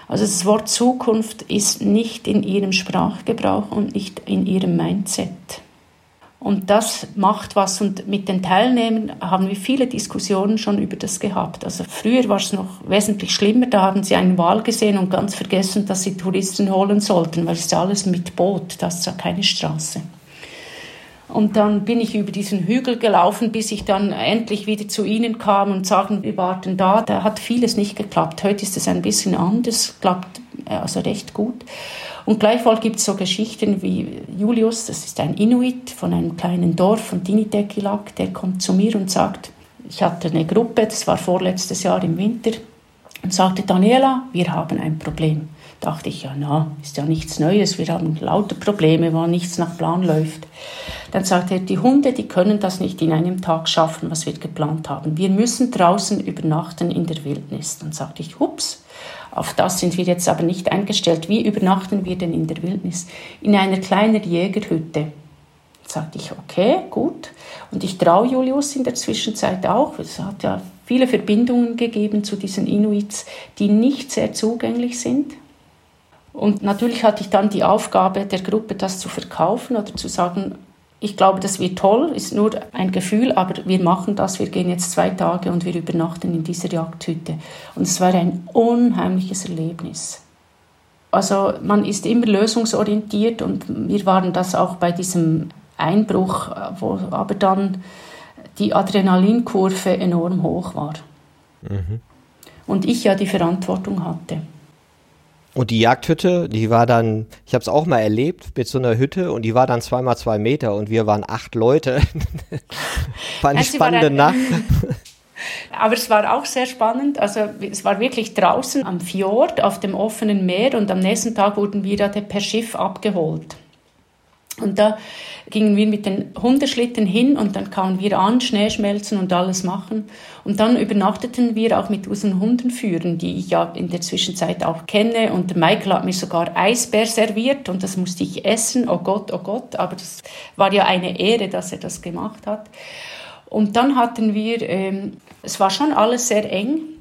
Also das Wort Zukunft ist nicht in ihrem Sprachgebrauch und nicht in ihrem Mindset. Und das macht was. Und mit den Teilnehmern haben wir viele Diskussionen schon über das gehabt. Also früher war es noch wesentlich schlimmer. Da haben sie einen Wal gesehen und ganz vergessen, dass sie Touristen holen sollten, weil es ist alles mit Boot. Das ist ja keine Straße. Und dann bin ich über diesen Hügel gelaufen, bis ich dann endlich wieder zu ihnen kam und sagten, wir warten da. Da hat vieles nicht geklappt. Heute ist es ein bisschen anders, klappt äh, also recht gut. Und gleichwohl gibt es so Geschichten wie Julius, das ist ein Inuit von einem kleinen Dorf von Dinitekilak, der kommt zu mir und sagt, ich hatte eine Gruppe, das war vorletztes Jahr im Winter, und sagte, Daniela, wir haben ein Problem. Dachte ich, ja, na, ist ja nichts Neues, wir haben lauter Probleme, wo nichts nach Plan läuft. Dann sagte er, die Hunde, die können das nicht in einem Tag schaffen, was wir geplant haben. Wir müssen draußen übernachten in der Wildnis. Dann sagte ich, ups, auf das sind wir jetzt aber nicht eingestellt. Wie übernachten wir denn in der Wildnis? In einer kleinen Jägerhütte. Sagte ich, okay, gut. Und ich traue Julius in der Zwischenzeit auch. Es hat ja viele Verbindungen gegeben zu diesen Inuits, die nicht sehr zugänglich sind. Und natürlich hatte ich dann die Aufgabe der Gruppe, das zu verkaufen oder zu sagen, ich glaube, das wird toll, ist nur ein Gefühl, aber wir machen das, wir gehen jetzt zwei Tage und wir übernachten in dieser Jagdhütte. Und es war ein unheimliches Erlebnis. Also man ist immer lösungsorientiert und wir waren das auch bei diesem Einbruch, wo aber dann die Adrenalinkurve enorm hoch war. Mhm. Und ich ja die Verantwortung hatte. Und die Jagdhütte, die war dann, ich habe es auch mal erlebt mit so einer Hütte und die war dann zweimal zwei Meter und wir waren acht Leute. war eine also spannende war Nacht. Aber es war auch sehr spannend. Also es war wirklich draußen am Fjord auf dem offenen Meer und am nächsten Tag wurden wir da per Schiff abgeholt. Und da gingen wir mit den Hundeschlitten hin und dann kamen wir an, Schnee schmelzen und alles machen. Und dann übernachteten wir auch mit unseren Hundenführern, die ich ja in der Zwischenzeit auch kenne. Und Michael hat mir sogar Eisbär serviert und das musste ich essen. Oh Gott, oh Gott. Aber das war ja eine Ehre, dass er das gemacht hat. Und dann hatten wir, ähm, es war schon alles sehr eng.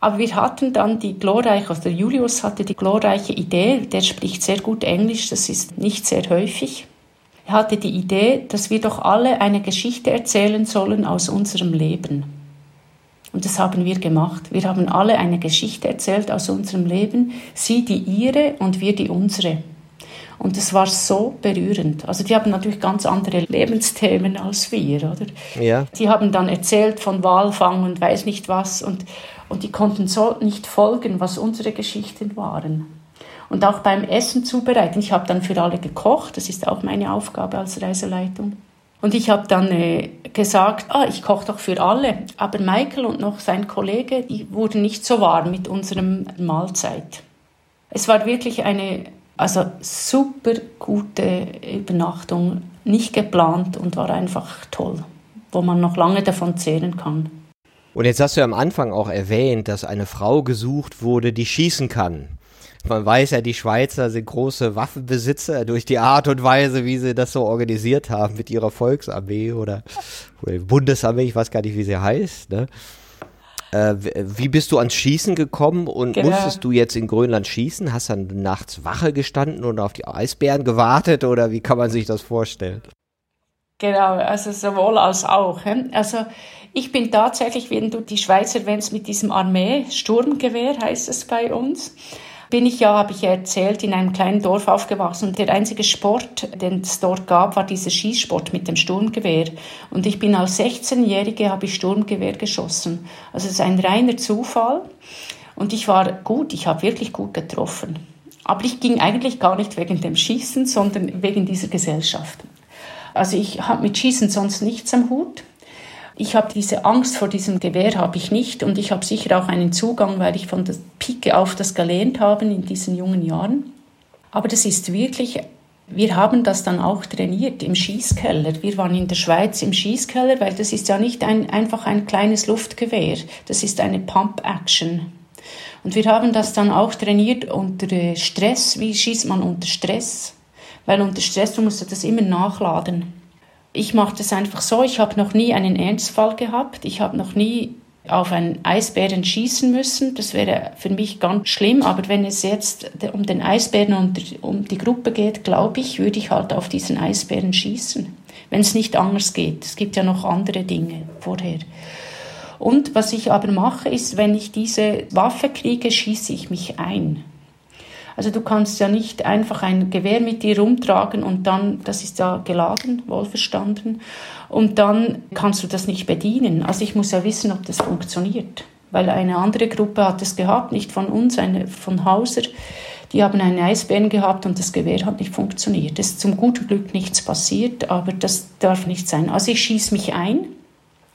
Aber wir hatten dann die glorreiche, also der Julius hatte die glorreiche Idee, der spricht sehr gut Englisch, das ist nicht sehr häufig. Er hatte die Idee, dass wir doch alle eine Geschichte erzählen sollen aus unserem Leben. Und das haben wir gemacht. Wir haben alle eine Geschichte erzählt aus unserem Leben, sie die ihre und wir die unsere. Und es war so berührend. Also die haben natürlich ganz andere Lebensthemen als wir, oder? Ja. Die haben dann erzählt von Walfang und weiß nicht was und, und die konnten so nicht folgen, was unsere Geschichten waren. Und auch beim Essen zubereiten. Ich habe dann für alle gekocht, das ist auch meine Aufgabe als Reiseleitung. Und ich habe dann äh, gesagt, ah, ich koche doch für alle. Aber Michael und noch sein Kollege, die wurden nicht so warm mit unserem Mahlzeit. Es war wirklich eine also super gute Übernachtung, nicht geplant und war einfach toll, wo man noch lange davon zehren kann. Und jetzt hast du ja am Anfang auch erwähnt, dass eine Frau gesucht wurde, die schießen kann. Man weiß ja, die Schweizer sind große Waffenbesitzer durch die Art und Weise, wie sie das so organisiert haben mit ihrer Volksarmee oder, oder Bundesarmee, ich weiß gar nicht, wie sie heißt. Ne? Äh, wie bist du ans Schießen gekommen und genau. musstest du jetzt in Grönland schießen? Hast dann nachts Wache gestanden und auf die Eisbären gewartet oder wie kann man sich das vorstellen? Genau, also sowohl als auch. Also ich bin tatsächlich, wenn du die Schweiz erwähnst, mit diesem Armee-Sturmgewehr heißt es bei uns bin ich ja, habe ich ja erzählt, in einem kleinen Dorf aufgewachsen und der einzige Sport, den es dort gab, war dieser Schießsport mit dem Sturmgewehr. Und ich bin als 16-Jährige, habe ich Sturmgewehr geschossen. Also es ist ein reiner Zufall. Und ich war gut, ich habe wirklich gut getroffen. Aber ich ging eigentlich gar nicht wegen dem Schießen, sondern wegen dieser Gesellschaft. Also ich habe mit Schießen sonst nichts am Hut. Ich habe diese Angst vor diesem Gewehr habe ich nicht und ich habe sicher auch einen Zugang, weil ich von der Pike auf das gelernt habe in diesen jungen Jahren. Aber das ist wirklich wir haben das dann auch trainiert im Schießkeller. Wir waren in der Schweiz im Schießkeller, weil das ist ja nicht ein, einfach ein kleines Luftgewehr, das ist eine Pump-Action. Und wir haben das dann auch trainiert unter Stress. Wie schießt man unter Stress? Weil unter Stress, du musst das immer nachladen. Ich mache das einfach so, ich habe noch nie einen Ernstfall gehabt, ich habe noch nie auf einen Eisbären schießen müssen. Das wäre für mich ganz schlimm. Aber wenn es jetzt um den Eisbären und um die Gruppe geht, glaube ich, würde ich halt auf diesen Eisbären schießen. Wenn es nicht anders geht. Es gibt ja noch andere Dinge vorher. Und was ich aber mache, ist, wenn ich diese Waffe kriege, schieße ich mich ein. Also du kannst ja nicht einfach ein Gewehr mit dir rumtragen und dann, das ist ja geladen, wohlverstanden, und dann kannst du das nicht bedienen. Also ich muss ja wissen, ob das funktioniert. Weil eine andere Gruppe hat es gehabt, nicht von uns, eine von Hauser. Die haben einen Eisbären gehabt und das Gewehr hat nicht funktioniert. Es ist zum guten Glück nichts passiert, aber das darf nicht sein. Also ich schieße mich ein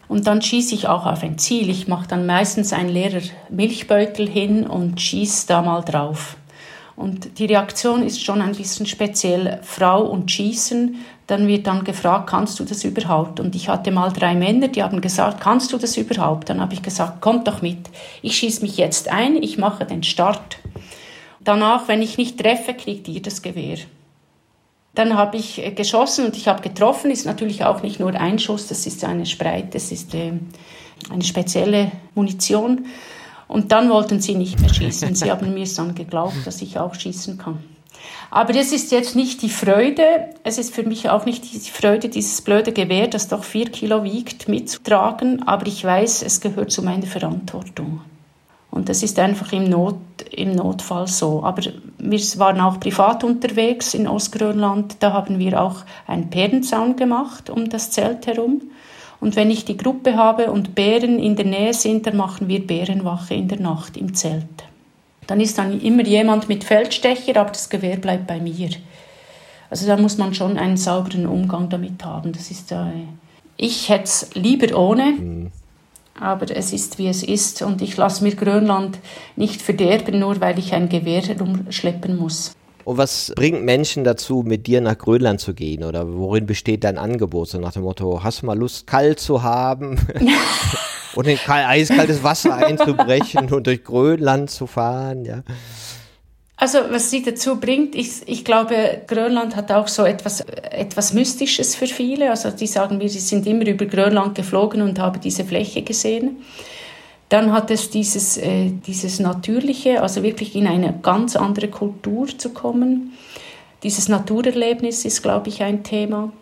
und dann schieße ich auch auf ein Ziel. Ich mache dann meistens einen leeren Milchbeutel hin und schieße da mal drauf. Und die Reaktion ist schon ein bisschen speziell. Frau und Schießen, dann wird dann gefragt, kannst du das überhaupt? Und ich hatte mal drei Männer, die haben gesagt, kannst du das überhaupt? Dann habe ich gesagt, kommt doch mit. Ich schieße mich jetzt ein, ich mache den Start. Danach, wenn ich nicht treffe, kriegt ihr das Gewehr. Dann habe ich äh, geschossen und ich habe getroffen. Ist natürlich auch nicht nur ein Schuss, das ist eine Spreit, das ist äh, eine spezielle Munition. Und dann wollten sie nicht mehr schießen. Sie haben mir dann geglaubt, dass ich auch schießen kann. Aber das ist jetzt nicht die Freude, es ist für mich auch nicht die Freude, dieses blöde Gewehr, das doch vier Kilo wiegt, mitzutragen, aber ich weiß, es gehört zu meiner Verantwortung. Und das ist einfach im, Not, im Notfall so. Aber wir waren auch privat unterwegs in Ostgrönland. Da haben wir auch einen Bärenzaun gemacht um das Zelt herum. Und wenn ich die Gruppe habe und Bären in der Nähe sind, dann machen wir Bärenwache in der Nacht im Zelt. Dann ist dann immer jemand mit Feldstecher, aber das Gewehr bleibt bei mir. Also da muss man schon einen sauberen Umgang damit haben. Das ist, äh, ich hätte es lieber ohne, mhm. aber es ist, wie es ist. Und ich lasse mir Grönland nicht verderben, nur weil ich ein Gewehr herumschleppen muss. Und was bringt Menschen dazu, mit dir nach Grönland zu gehen? Oder worin besteht dein Angebot? So nach dem Motto, hast du mal Lust, kalt zu haben? und in eiskaltes Wasser einzubrechen und durch Grönland zu fahren, ja. Also was sie dazu bringt, ich, ich glaube, Grönland hat auch so etwas, etwas Mystisches für viele. Also die sagen mir, sie sind immer über Grönland geflogen und haben diese Fläche gesehen. Dann hat es dieses, äh, dieses Natürliche, also wirklich in eine ganz andere Kultur zu kommen. Dieses Naturerlebnis ist, glaube ich, ein Thema.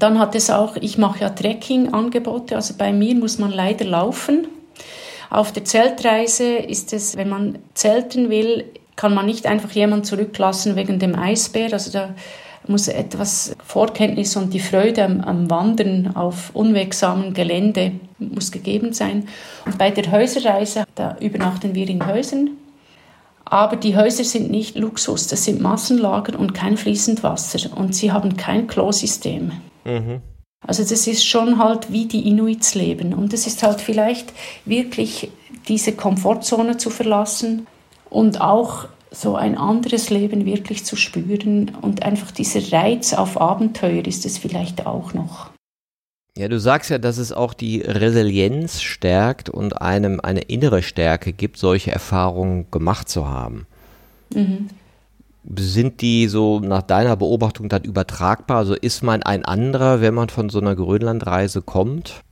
Dann hat es auch, ich mache ja Trekking-Angebote, also bei mir muss man leider laufen. Auf der Zeltreise ist es, wenn man zelten will, kann man nicht einfach jemanden zurücklassen wegen dem Eisbär. Also da muss etwas Vorkenntnis und die Freude am, am Wandern auf unwegsamem Gelände muss gegeben sein. Und bei der Häuserreise, da übernachten wir in Häusern. Aber die Häuser sind nicht Luxus, das sind Massenlager und kein fließend Wasser. Und sie haben kein Klosystem. Mhm. Also das ist schon halt wie die Inuits leben. Und es ist halt vielleicht wirklich diese Komfortzone zu verlassen und auch so ein anderes Leben wirklich zu spüren und einfach dieser Reiz auf Abenteuer ist es vielleicht auch noch. Ja, du sagst ja, dass es auch die Resilienz stärkt und einem eine innere Stärke gibt, solche Erfahrungen gemacht zu haben. Mhm. Sind die so nach deiner Beobachtung dann übertragbar? Also ist man ein anderer, wenn man von so einer Grönlandreise kommt?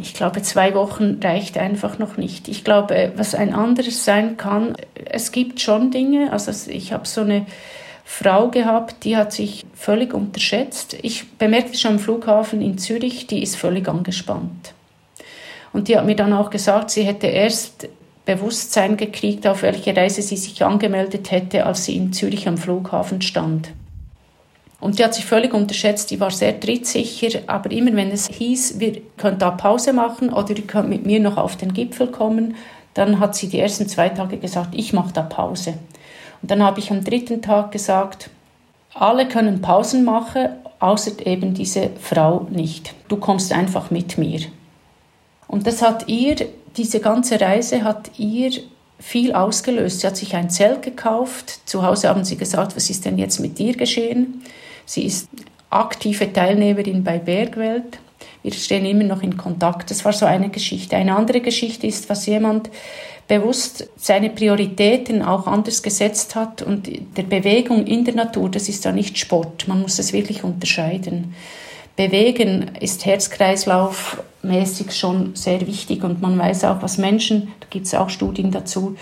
Ich glaube, zwei Wochen reicht einfach noch nicht. Ich glaube, was ein anderes sein kann, es gibt schon Dinge. Also ich habe so eine Frau gehabt, die hat sich völlig unterschätzt. Ich bemerkte schon am Flughafen in Zürich, die ist völlig angespannt. Und die hat mir dann auch gesagt, sie hätte erst Bewusstsein gekriegt, auf welche Reise sie sich angemeldet hätte, als sie in Zürich am Flughafen stand. Und die hat sich völlig unterschätzt, die war sehr trittsicher, aber immer wenn es hieß, wir können da Pause machen oder ihr könnt mit mir noch auf den Gipfel kommen, dann hat sie die ersten zwei Tage gesagt, ich mache da Pause. Und dann habe ich am dritten Tag gesagt, alle können Pausen machen, außer eben diese Frau nicht. Du kommst einfach mit mir. Und das hat ihr, diese ganze Reise hat ihr viel ausgelöst. Sie hat sich ein Zelt gekauft. Zu Hause haben sie gesagt, was ist denn jetzt mit dir geschehen? Sie ist aktive Teilnehmerin bei Bergwelt. Wir stehen immer noch in Kontakt. Das war so eine Geschichte. Eine andere Geschichte ist, was jemand bewusst seine Prioritäten auch anders gesetzt hat und der Bewegung in der Natur, das ist ja nicht Sport, man muss das wirklich unterscheiden. Bewegen ist Herzkreislaufmäßig schon sehr wichtig und man weiß auch, was Menschen, da gibt es auch Studien dazu,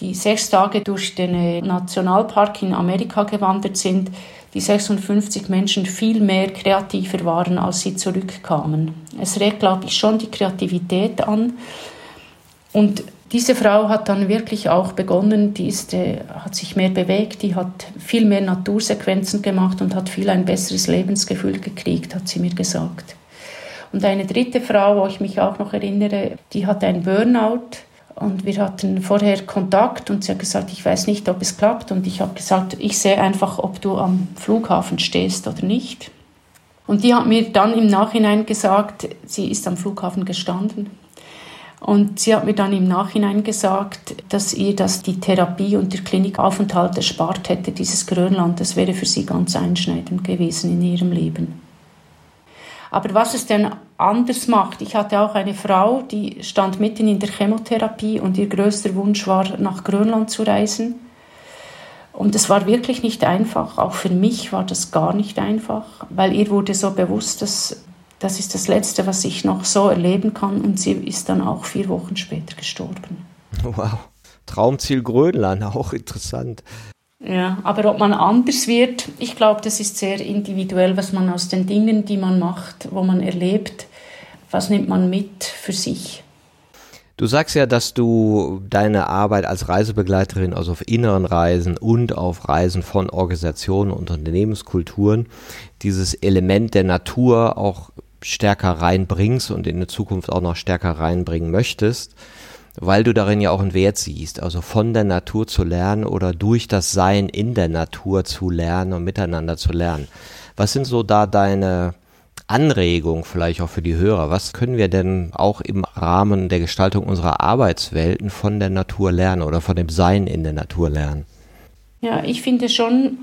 die sechs Tage durch den Nationalpark in Amerika gewandert sind, die 56 Menschen viel mehr kreativer waren, als sie zurückkamen. Es regt, glaube ich, schon die Kreativität an. Und diese Frau hat dann wirklich auch begonnen, die ist, äh, hat sich mehr bewegt, die hat viel mehr Natursequenzen gemacht und hat viel ein besseres Lebensgefühl gekriegt, hat sie mir gesagt. Und eine dritte Frau, wo ich mich auch noch erinnere, die hatte ein Burnout und wir hatten vorher Kontakt und sie hat gesagt, ich weiß nicht, ob es klappt. Und ich habe gesagt, ich sehe einfach, ob du am Flughafen stehst oder nicht. Und die hat mir dann im Nachhinein gesagt, sie ist am Flughafen gestanden. Und sie hat mir dann im Nachhinein gesagt, dass ihr das die Therapie und der Klinikaufenthalt erspart hätte, dieses Grönland. Das wäre für sie ganz einschneidend gewesen in ihrem Leben. Aber was es denn anders macht, ich hatte auch eine Frau, die stand mitten in der Chemotherapie und ihr größter Wunsch war, nach Grönland zu reisen. Und es war wirklich nicht einfach. Auch für mich war das gar nicht einfach, weil ihr wurde so bewusst, dass das ist das Letzte, was ich noch so erleben kann. Und sie ist dann auch vier Wochen später gestorben. Wow. Traumziel Grönland, auch interessant. Ja, aber ob man anders wird, ich glaube, das ist sehr individuell, was man aus den Dingen, die man macht, wo man erlebt, was nimmt man mit für sich. Du sagst ja, dass du deine Arbeit als Reisebegleiterin, also auf inneren Reisen und auf Reisen von Organisationen und Unternehmenskulturen, dieses Element der Natur auch stärker reinbringst und in der Zukunft auch noch stärker reinbringen möchtest weil du darin ja auch einen Wert siehst, also von der Natur zu lernen oder durch das Sein in der Natur zu lernen und miteinander zu lernen. Was sind so da deine Anregungen vielleicht auch für die Hörer? Was können wir denn auch im Rahmen der Gestaltung unserer Arbeitswelten von der Natur lernen oder von dem Sein in der Natur lernen? Ja, ich finde schon,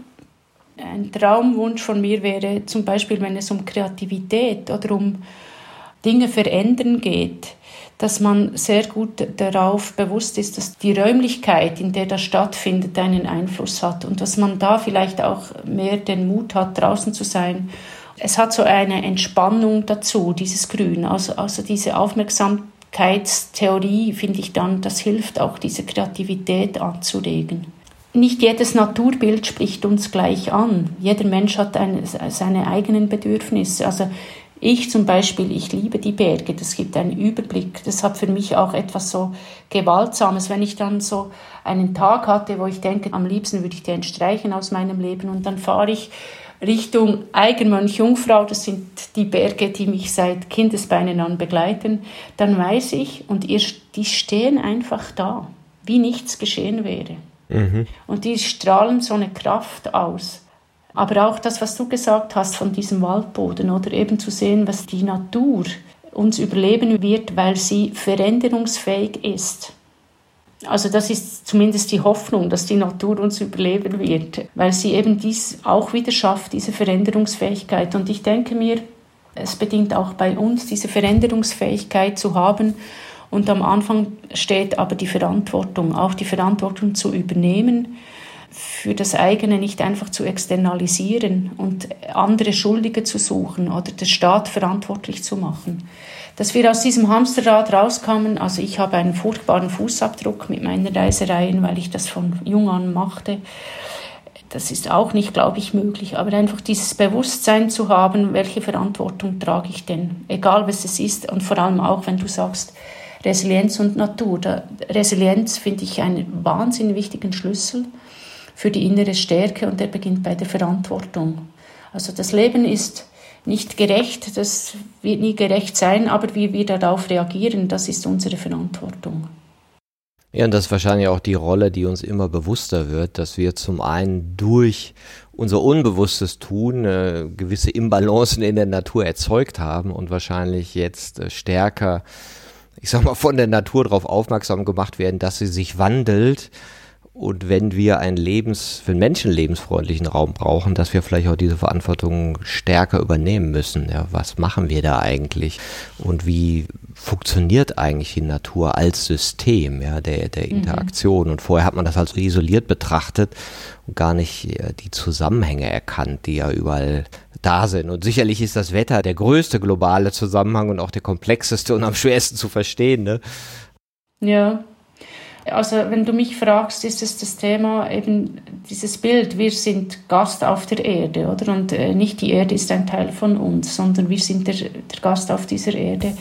ein Traumwunsch von mir wäre zum Beispiel, wenn es um Kreativität oder um Dinge verändern geht, dass man sehr gut darauf bewusst ist, dass die Räumlichkeit, in der das stattfindet, einen Einfluss hat und dass man da vielleicht auch mehr den Mut hat, draußen zu sein. Es hat so eine Entspannung dazu, dieses Grün, also, also diese Aufmerksamkeitstheorie, finde ich dann, das hilft auch, diese Kreativität anzuregen. Nicht jedes Naturbild spricht uns gleich an. Jeder Mensch hat eine, seine eigenen Bedürfnisse. Also ich zum Beispiel, ich liebe die Berge, das gibt einen Überblick. Das hat für mich auch etwas so Gewaltsames, wenn ich dann so einen Tag hatte, wo ich denke, am liebsten würde ich den streichen aus meinem Leben und dann fahre ich Richtung Eigenmönch Jungfrau, das sind die Berge, die mich seit Kindesbeinen an begleiten, dann weiß ich, und ihr, die stehen einfach da, wie nichts geschehen wäre. Mhm. Und die strahlen so eine Kraft aus. Aber auch das, was du gesagt hast von diesem Waldboden oder eben zu sehen, was die Natur uns überleben wird, weil sie veränderungsfähig ist. Also das ist zumindest die Hoffnung, dass die Natur uns überleben wird, weil sie eben dies auch wieder schafft, diese Veränderungsfähigkeit. Und ich denke mir, es bedingt auch bei uns, diese Veränderungsfähigkeit zu haben. Und am Anfang steht aber die Verantwortung, auch die Verantwortung zu übernehmen für das eigene nicht einfach zu externalisieren und andere Schuldige zu suchen oder den Staat verantwortlich zu machen. Dass wir aus diesem Hamsterrad rauskamen, also ich habe einen furchtbaren Fußabdruck mit meinen Reisereien, weil ich das von jung an machte. Das ist auch nicht, glaube ich, möglich. Aber einfach dieses Bewusstsein zu haben, welche Verantwortung trage ich denn, egal was es ist. Und vor allem auch, wenn du sagst, Resilienz und Natur. Da, Resilienz finde ich einen wahnsinnig wichtigen Schlüssel für die innere Stärke und der beginnt bei der Verantwortung. Also das Leben ist nicht gerecht, das wird nie gerecht sein, aber wie wir darauf reagieren, das ist unsere Verantwortung. Ja, und das ist wahrscheinlich auch die Rolle, die uns immer bewusster wird, dass wir zum einen durch unser unbewusstes Tun äh, gewisse Imbalancen in der Natur erzeugt haben und wahrscheinlich jetzt äh, stärker, ich sag mal, von der Natur darauf aufmerksam gemacht werden, dass sie sich wandelt, und wenn wir einen Lebens, für einen Menschen lebensfreundlichen Raum brauchen, dass wir vielleicht auch diese Verantwortung stärker übernehmen müssen. Ja, was machen wir da eigentlich? Und wie funktioniert eigentlich die Natur als System, ja, der, der mhm. Interaktion? Mhm. Und vorher hat man das als isoliert betrachtet und gar nicht ja, die Zusammenhänge erkannt, die ja überall da sind. Und sicherlich ist das Wetter der größte globale Zusammenhang und auch der komplexeste und am schwersten zu verstehen. Ne? Ja, also wenn du mich fragst, ist es das Thema eben dieses Bild, wir sind Gast auf der Erde, oder? Und äh, nicht die Erde ist ein Teil von uns, sondern wir sind der, der Gast auf dieser Erde.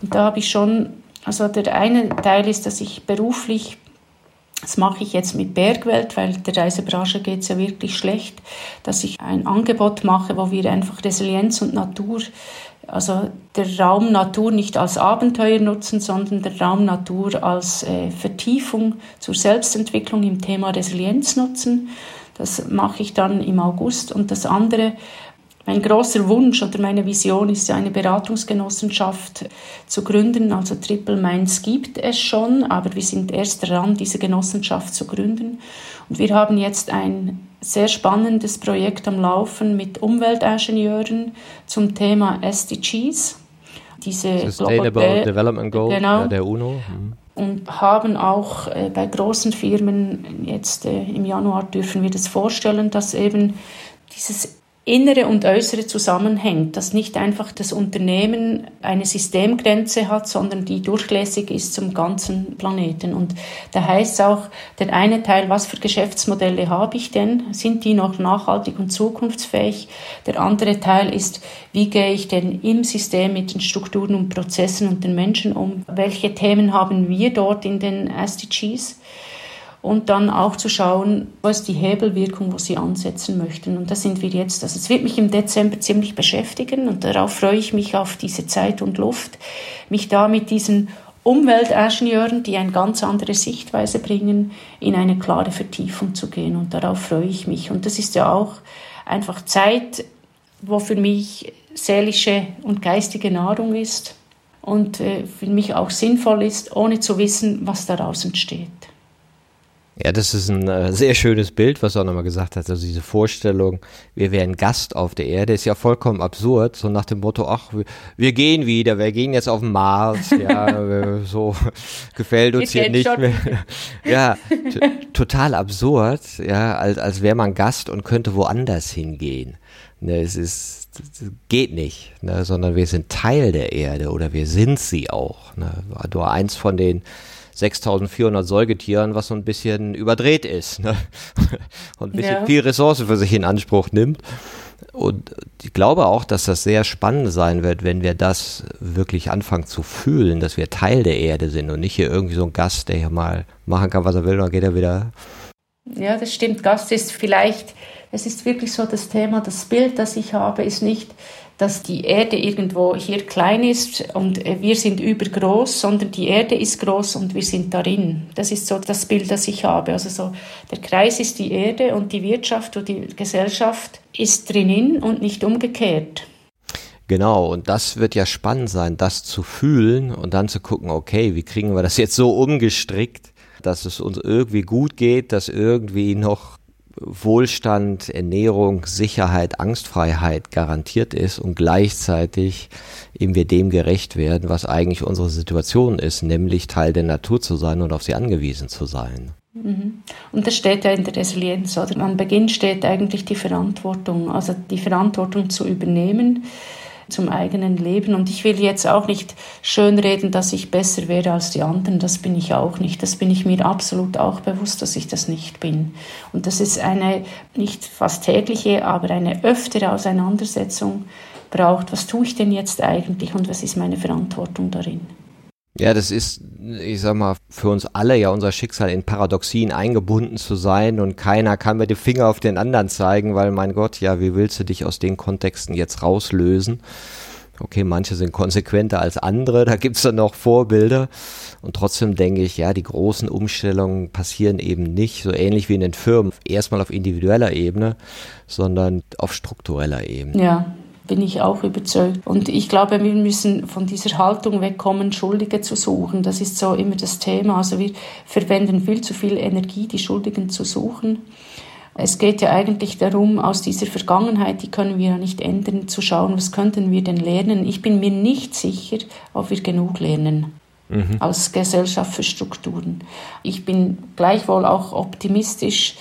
Und da habe ich schon, also der eine Teil ist, dass ich beruflich das mache ich jetzt mit Bergwelt, weil der Reisebranche geht es ja wirklich schlecht, dass ich ein Angebot mache, wo wir einfach Resilienz und Natur also der Raum Natur nicht als Abenteuer nutzen, sondern der Raum Natur als äh, Vertiefung zur Selbstentwicklung im Thema Resilienz nutzen. Das mache ich dann im August. Und das andere, mein großer Wunsch oder meine Vision ist eine Beratungsgenossenschaft zu gründen. Also Triple Minds gibt es schon, aber wir sind erst dran, diese Genossenschaft zu gründen. Und wir haben jetzt ein sehr spannendes Projekt am Laufen mit Umweltingenieuren zum Thema SDGs. Diese Sustainable Global Development Goals genau, der UNO. Mhm. Und haben auch äh, bei großen Firmen, jetzt äh, im Januar dürfen wir das vorstellen, dass eben dieses innere und äußere zusammenhängt, dass nicht einfach das Unternehmen eine Systemgrenze hat, sondern die durchlässig ist zum ganzen Planeten. Und da heißt es auch, der eine Teil, was für Geschäftsmodelle habe ich denn? Sind die noch nachhaltig und zukunftsfähig? Der andere Teil ist, wie gehe ich denn im System mit den Strukturen und Prozessen und den Menschen um? Welche Themen haben wir dort in den SDGs? Und dann auch zu schauen, was ist die Hebelwirkung, wo sie ansetzen möchten. Und da sind wir jetzt. Also es wird mich im Dezember ziemlich beschäftigen und darauf freue ich mich auf diese Zeit und Luft, mich da mit diesen Umweltingenieuren, die eine ganz andere Sichtweise bringen, in eine klare Vertiefung zu gehen. Und darauf freue ich mich. Und das ist ja auch einfach Zeit, wo für mich seelische und geistige Nahrung ist und äh, für mich auch sinnvoll ist, ohne zu wissen, was daraus entsteht. Ja, das ist ein äh, sehr schönes Bild, was er nochmal gesagt hat. Also diese Vorstellung, wir wären Gast auf der Erde, ist ja vollkommen absurd. So nach dem Motto, ach, wir, wir gehen wieder, wir gehen jetzt auf den Mars. Ja, so gefällt uns hier nicht mehr. Ja, total absurd. Ja, als, als wäre man Gast und könnte woanders hingehen. Ne, es ist, geht nicht, ne, sondern wir sind Teil der Erde oder wir sind sie auch. Ne. Nur eins von den 6400 Säugetieren, was so ein bisschen überdreht ist ne? und ein bisschen ja. viel Ressourcen für sich in Anspruch nimmt. Und ich glaube auch, dass das sehr spannend sein wird, wenn wir das wirklich anfangen zu fühlen, dass wir Teil der Erde sind und nicht hier irgendwie so ein Gast, der hier mal machen kann, was er will, und dann geht er wieder. Ja, das stimmt. Gast ist vielleicht, es ist wirklich so das Thema, das Bild, das ich habe, ist nicht, dass die Erde irgendwo hier klein ist und äh, wir sind übergroß, sondern die Erde ist groß und wir sind darin. Das ist so das Bild, das ich habe. Also so, der Kreis ist die Erde und die Wirtschaft und die Gesellschaft ist drinnen und nicht umgekehrt. Genau, und das wird ja spannend sein, das zu fühlen und dann zu gucken, okay, wie kriegen wir das jetzt so umgestrickt, dass es uns irgendwie gut geht, dass irgendwie noch Wohlstand, Ernährung, Sicherheit, Angstfreiheit garantiert ist und gleichzeitig eben wir dem gerecht werden, was eigentlich unsere Situation ist, nämlich Teil der Natur zu sein und auf sie angewiesen zu sein. Mhm. Und das steht ja in der Resilienz, oder? Am Beginn steht eigentlich die Verantwortung, also die Verantwortung zu übernehmen zum eigenen Leben. Und ich will jetzt auch nicht schönreden, dass ich besser wäre als die anderen. Das bin ich auch nicht. Das bin ich mir absolut auch bewusst, dass ich das nicht bin. Und das ist eine nicht fast tägliche, aber eine öftere Auseinandersetzung braucht. Was tue ich denn jetzt eigentlich und was ist meine Verantwortung darin? Ja, das ist, ich sag mal, für uns alle ja unser Schicksal in Paradoxien eingebunden zu sein und keiner kann mit dem Finger auf den anderen zeigen, weil mein Gott, ja, wie willst du dich aus den Kontexten jetzt rauslösen? Okay, manche sind konsequenter als andere, da gibt's dann noch Vorbilder. Und trotzdem denke ich, ja, die großen Umstellungen passieren eben nicht so ähnlich wie in den Firmen, erstmal auf individueller Ebene, sondern auf struktureller Ebene. Ja, bin ich auch überzeugt. Und ich glaube, wir müssen von dieser Haltung wegkommen, Schuldige zu suchen. Das ist so immer das Thema. Also wir verwenden viel zu viel Energie, die Schuldigen zu suchen. Es geht ja eigentlich darum, aus dieser Vergangenheit, die können wir ja nicht ändern, zu schauen, was könnten wir denn lernen. Ich bin mir nicht sicher, ob wir genug lernen mhm. als Gesellschaft für Strukturen. Ich bin gleichwohl auch optimistisch,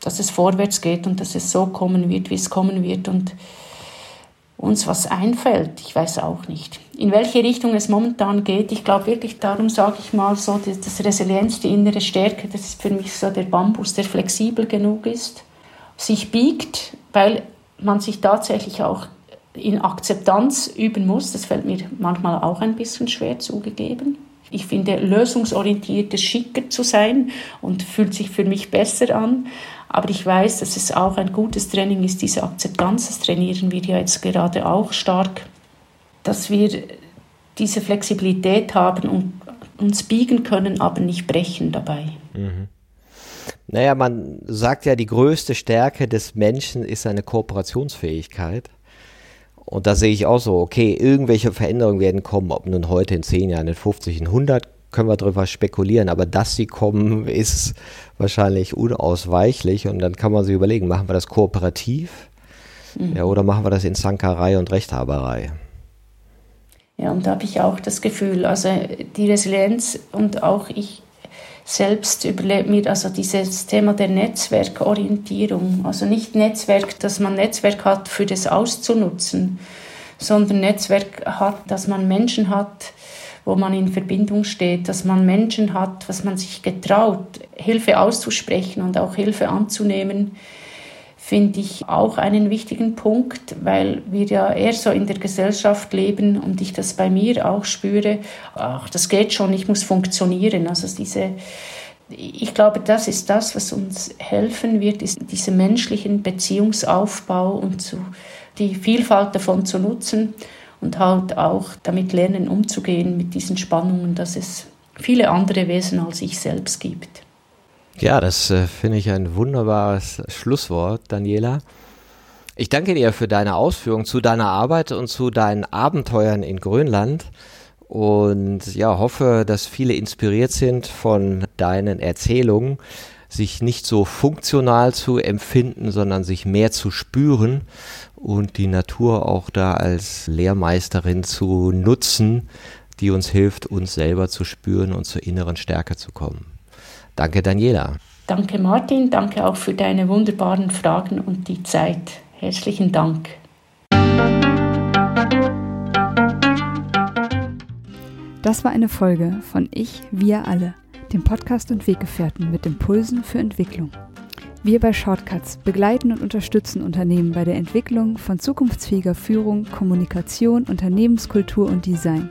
dass es vorwärts geht und dass es so kommen wird, wie es kommen wird. Und uns was einfällt. Ich weiß auch nicht. In welche Richtung es momentan geht, ich glaube wirklich, darum sage ich mal so, das Resilienz, die innere Stärke, das ist für mich so der Bambus, der flexibel genug ist, sich biegt, weil man sich tatsächlich auch in Akzeptanz üben muss. Das fällt mir manchmal auch ein bisschen schwer zugegeben. Ich finde, lösungsorientiert schicker zu sein und fühlt sich für mich besser an. Aber ich weiß, dass es auch ein gutes Training ist, diese Akzeptanz. Das trainieren wir ja jetzt gerade auch stark, dass wir diese Flexibilität haben und uns biegen können, aber nicht brechen dabei. Mhm. Naja, man sagt ja, die größte Stärke des Menschen ist seine Kooperationsfähigkeit. Und da sehe ich auch so, okay, irgendwelche Veränderungen werden kommen, ob nun heute in 10 Jahren, in 50, in 100, können wir darüber spekulieren, aber dass sie kommen, ist wahrscheinlich unausweichlich und dann kann man sich überlegen, machen wir das kooperativ mhm. ja, oder machen wir das in Zankerei und Rechthaberei? Ja, und da habe ich auch das Gefühl, also die Resilienz und auch ich selbst überlegt mir also dieses Thema der Netzwerkorientierung, also nicht Netzwerk, dass man Netzwerk hat für das auszunutzen, sondern Netzwerk hat, dass man Menschen hat, wo man in Verbindung steht, dass man Menschen hat, was man sich getraut, Hilfe auszusprechen und auch Hilfe anzunehmen, finde ich auch einen wichtigen Punkt, weil wir ja eher so in der Gesellschaft leben und ich das bei mir auch spüre, ach, das geht schon, ich muss funktionieren. Also diese, ich glaube, das ist das, was uns helfen wird, ist diesen menschlichen Beziehungsaufbau und zu, die Vielfalt davon zu nutzen und halt auch damit lernen umzugehen mit diesen Spannungen, dass es viele andere Wesen als ich selbst gibt. Ja, das äh, finde ich ein wunderbares Schlusswort, Daniela. Ich danke dir für deine Ausführungen zu deiner Arbeit und zu deinen Abenteuern in Grönland und ja, hoffe, dass viele inspiriert sind von deinen Erzählungen, sich nicht so funktional zu empfinden, sondern sich mehr zu spüren und die Natur auch da als Lehrmeisterin zu nutzen, die uns hilft, uns selber zu spüren und zur inneren Stärke zu kommen. Danke, Daniela. Danke, Martin. Danke auch für deine wunderbaren Fragen und die Zeit. Herzlichen Dank. Das war eine Folge von Ich, wir alle, dem Podcast und Weggefährten mit Impulsen für Entwicklung. Wir bei Shortcuts begleiten und unterstützen Unternehmen bei der Entwicklung von zukunftsfähiger Führung, Kommunikation, Unternehmenskultur und Design.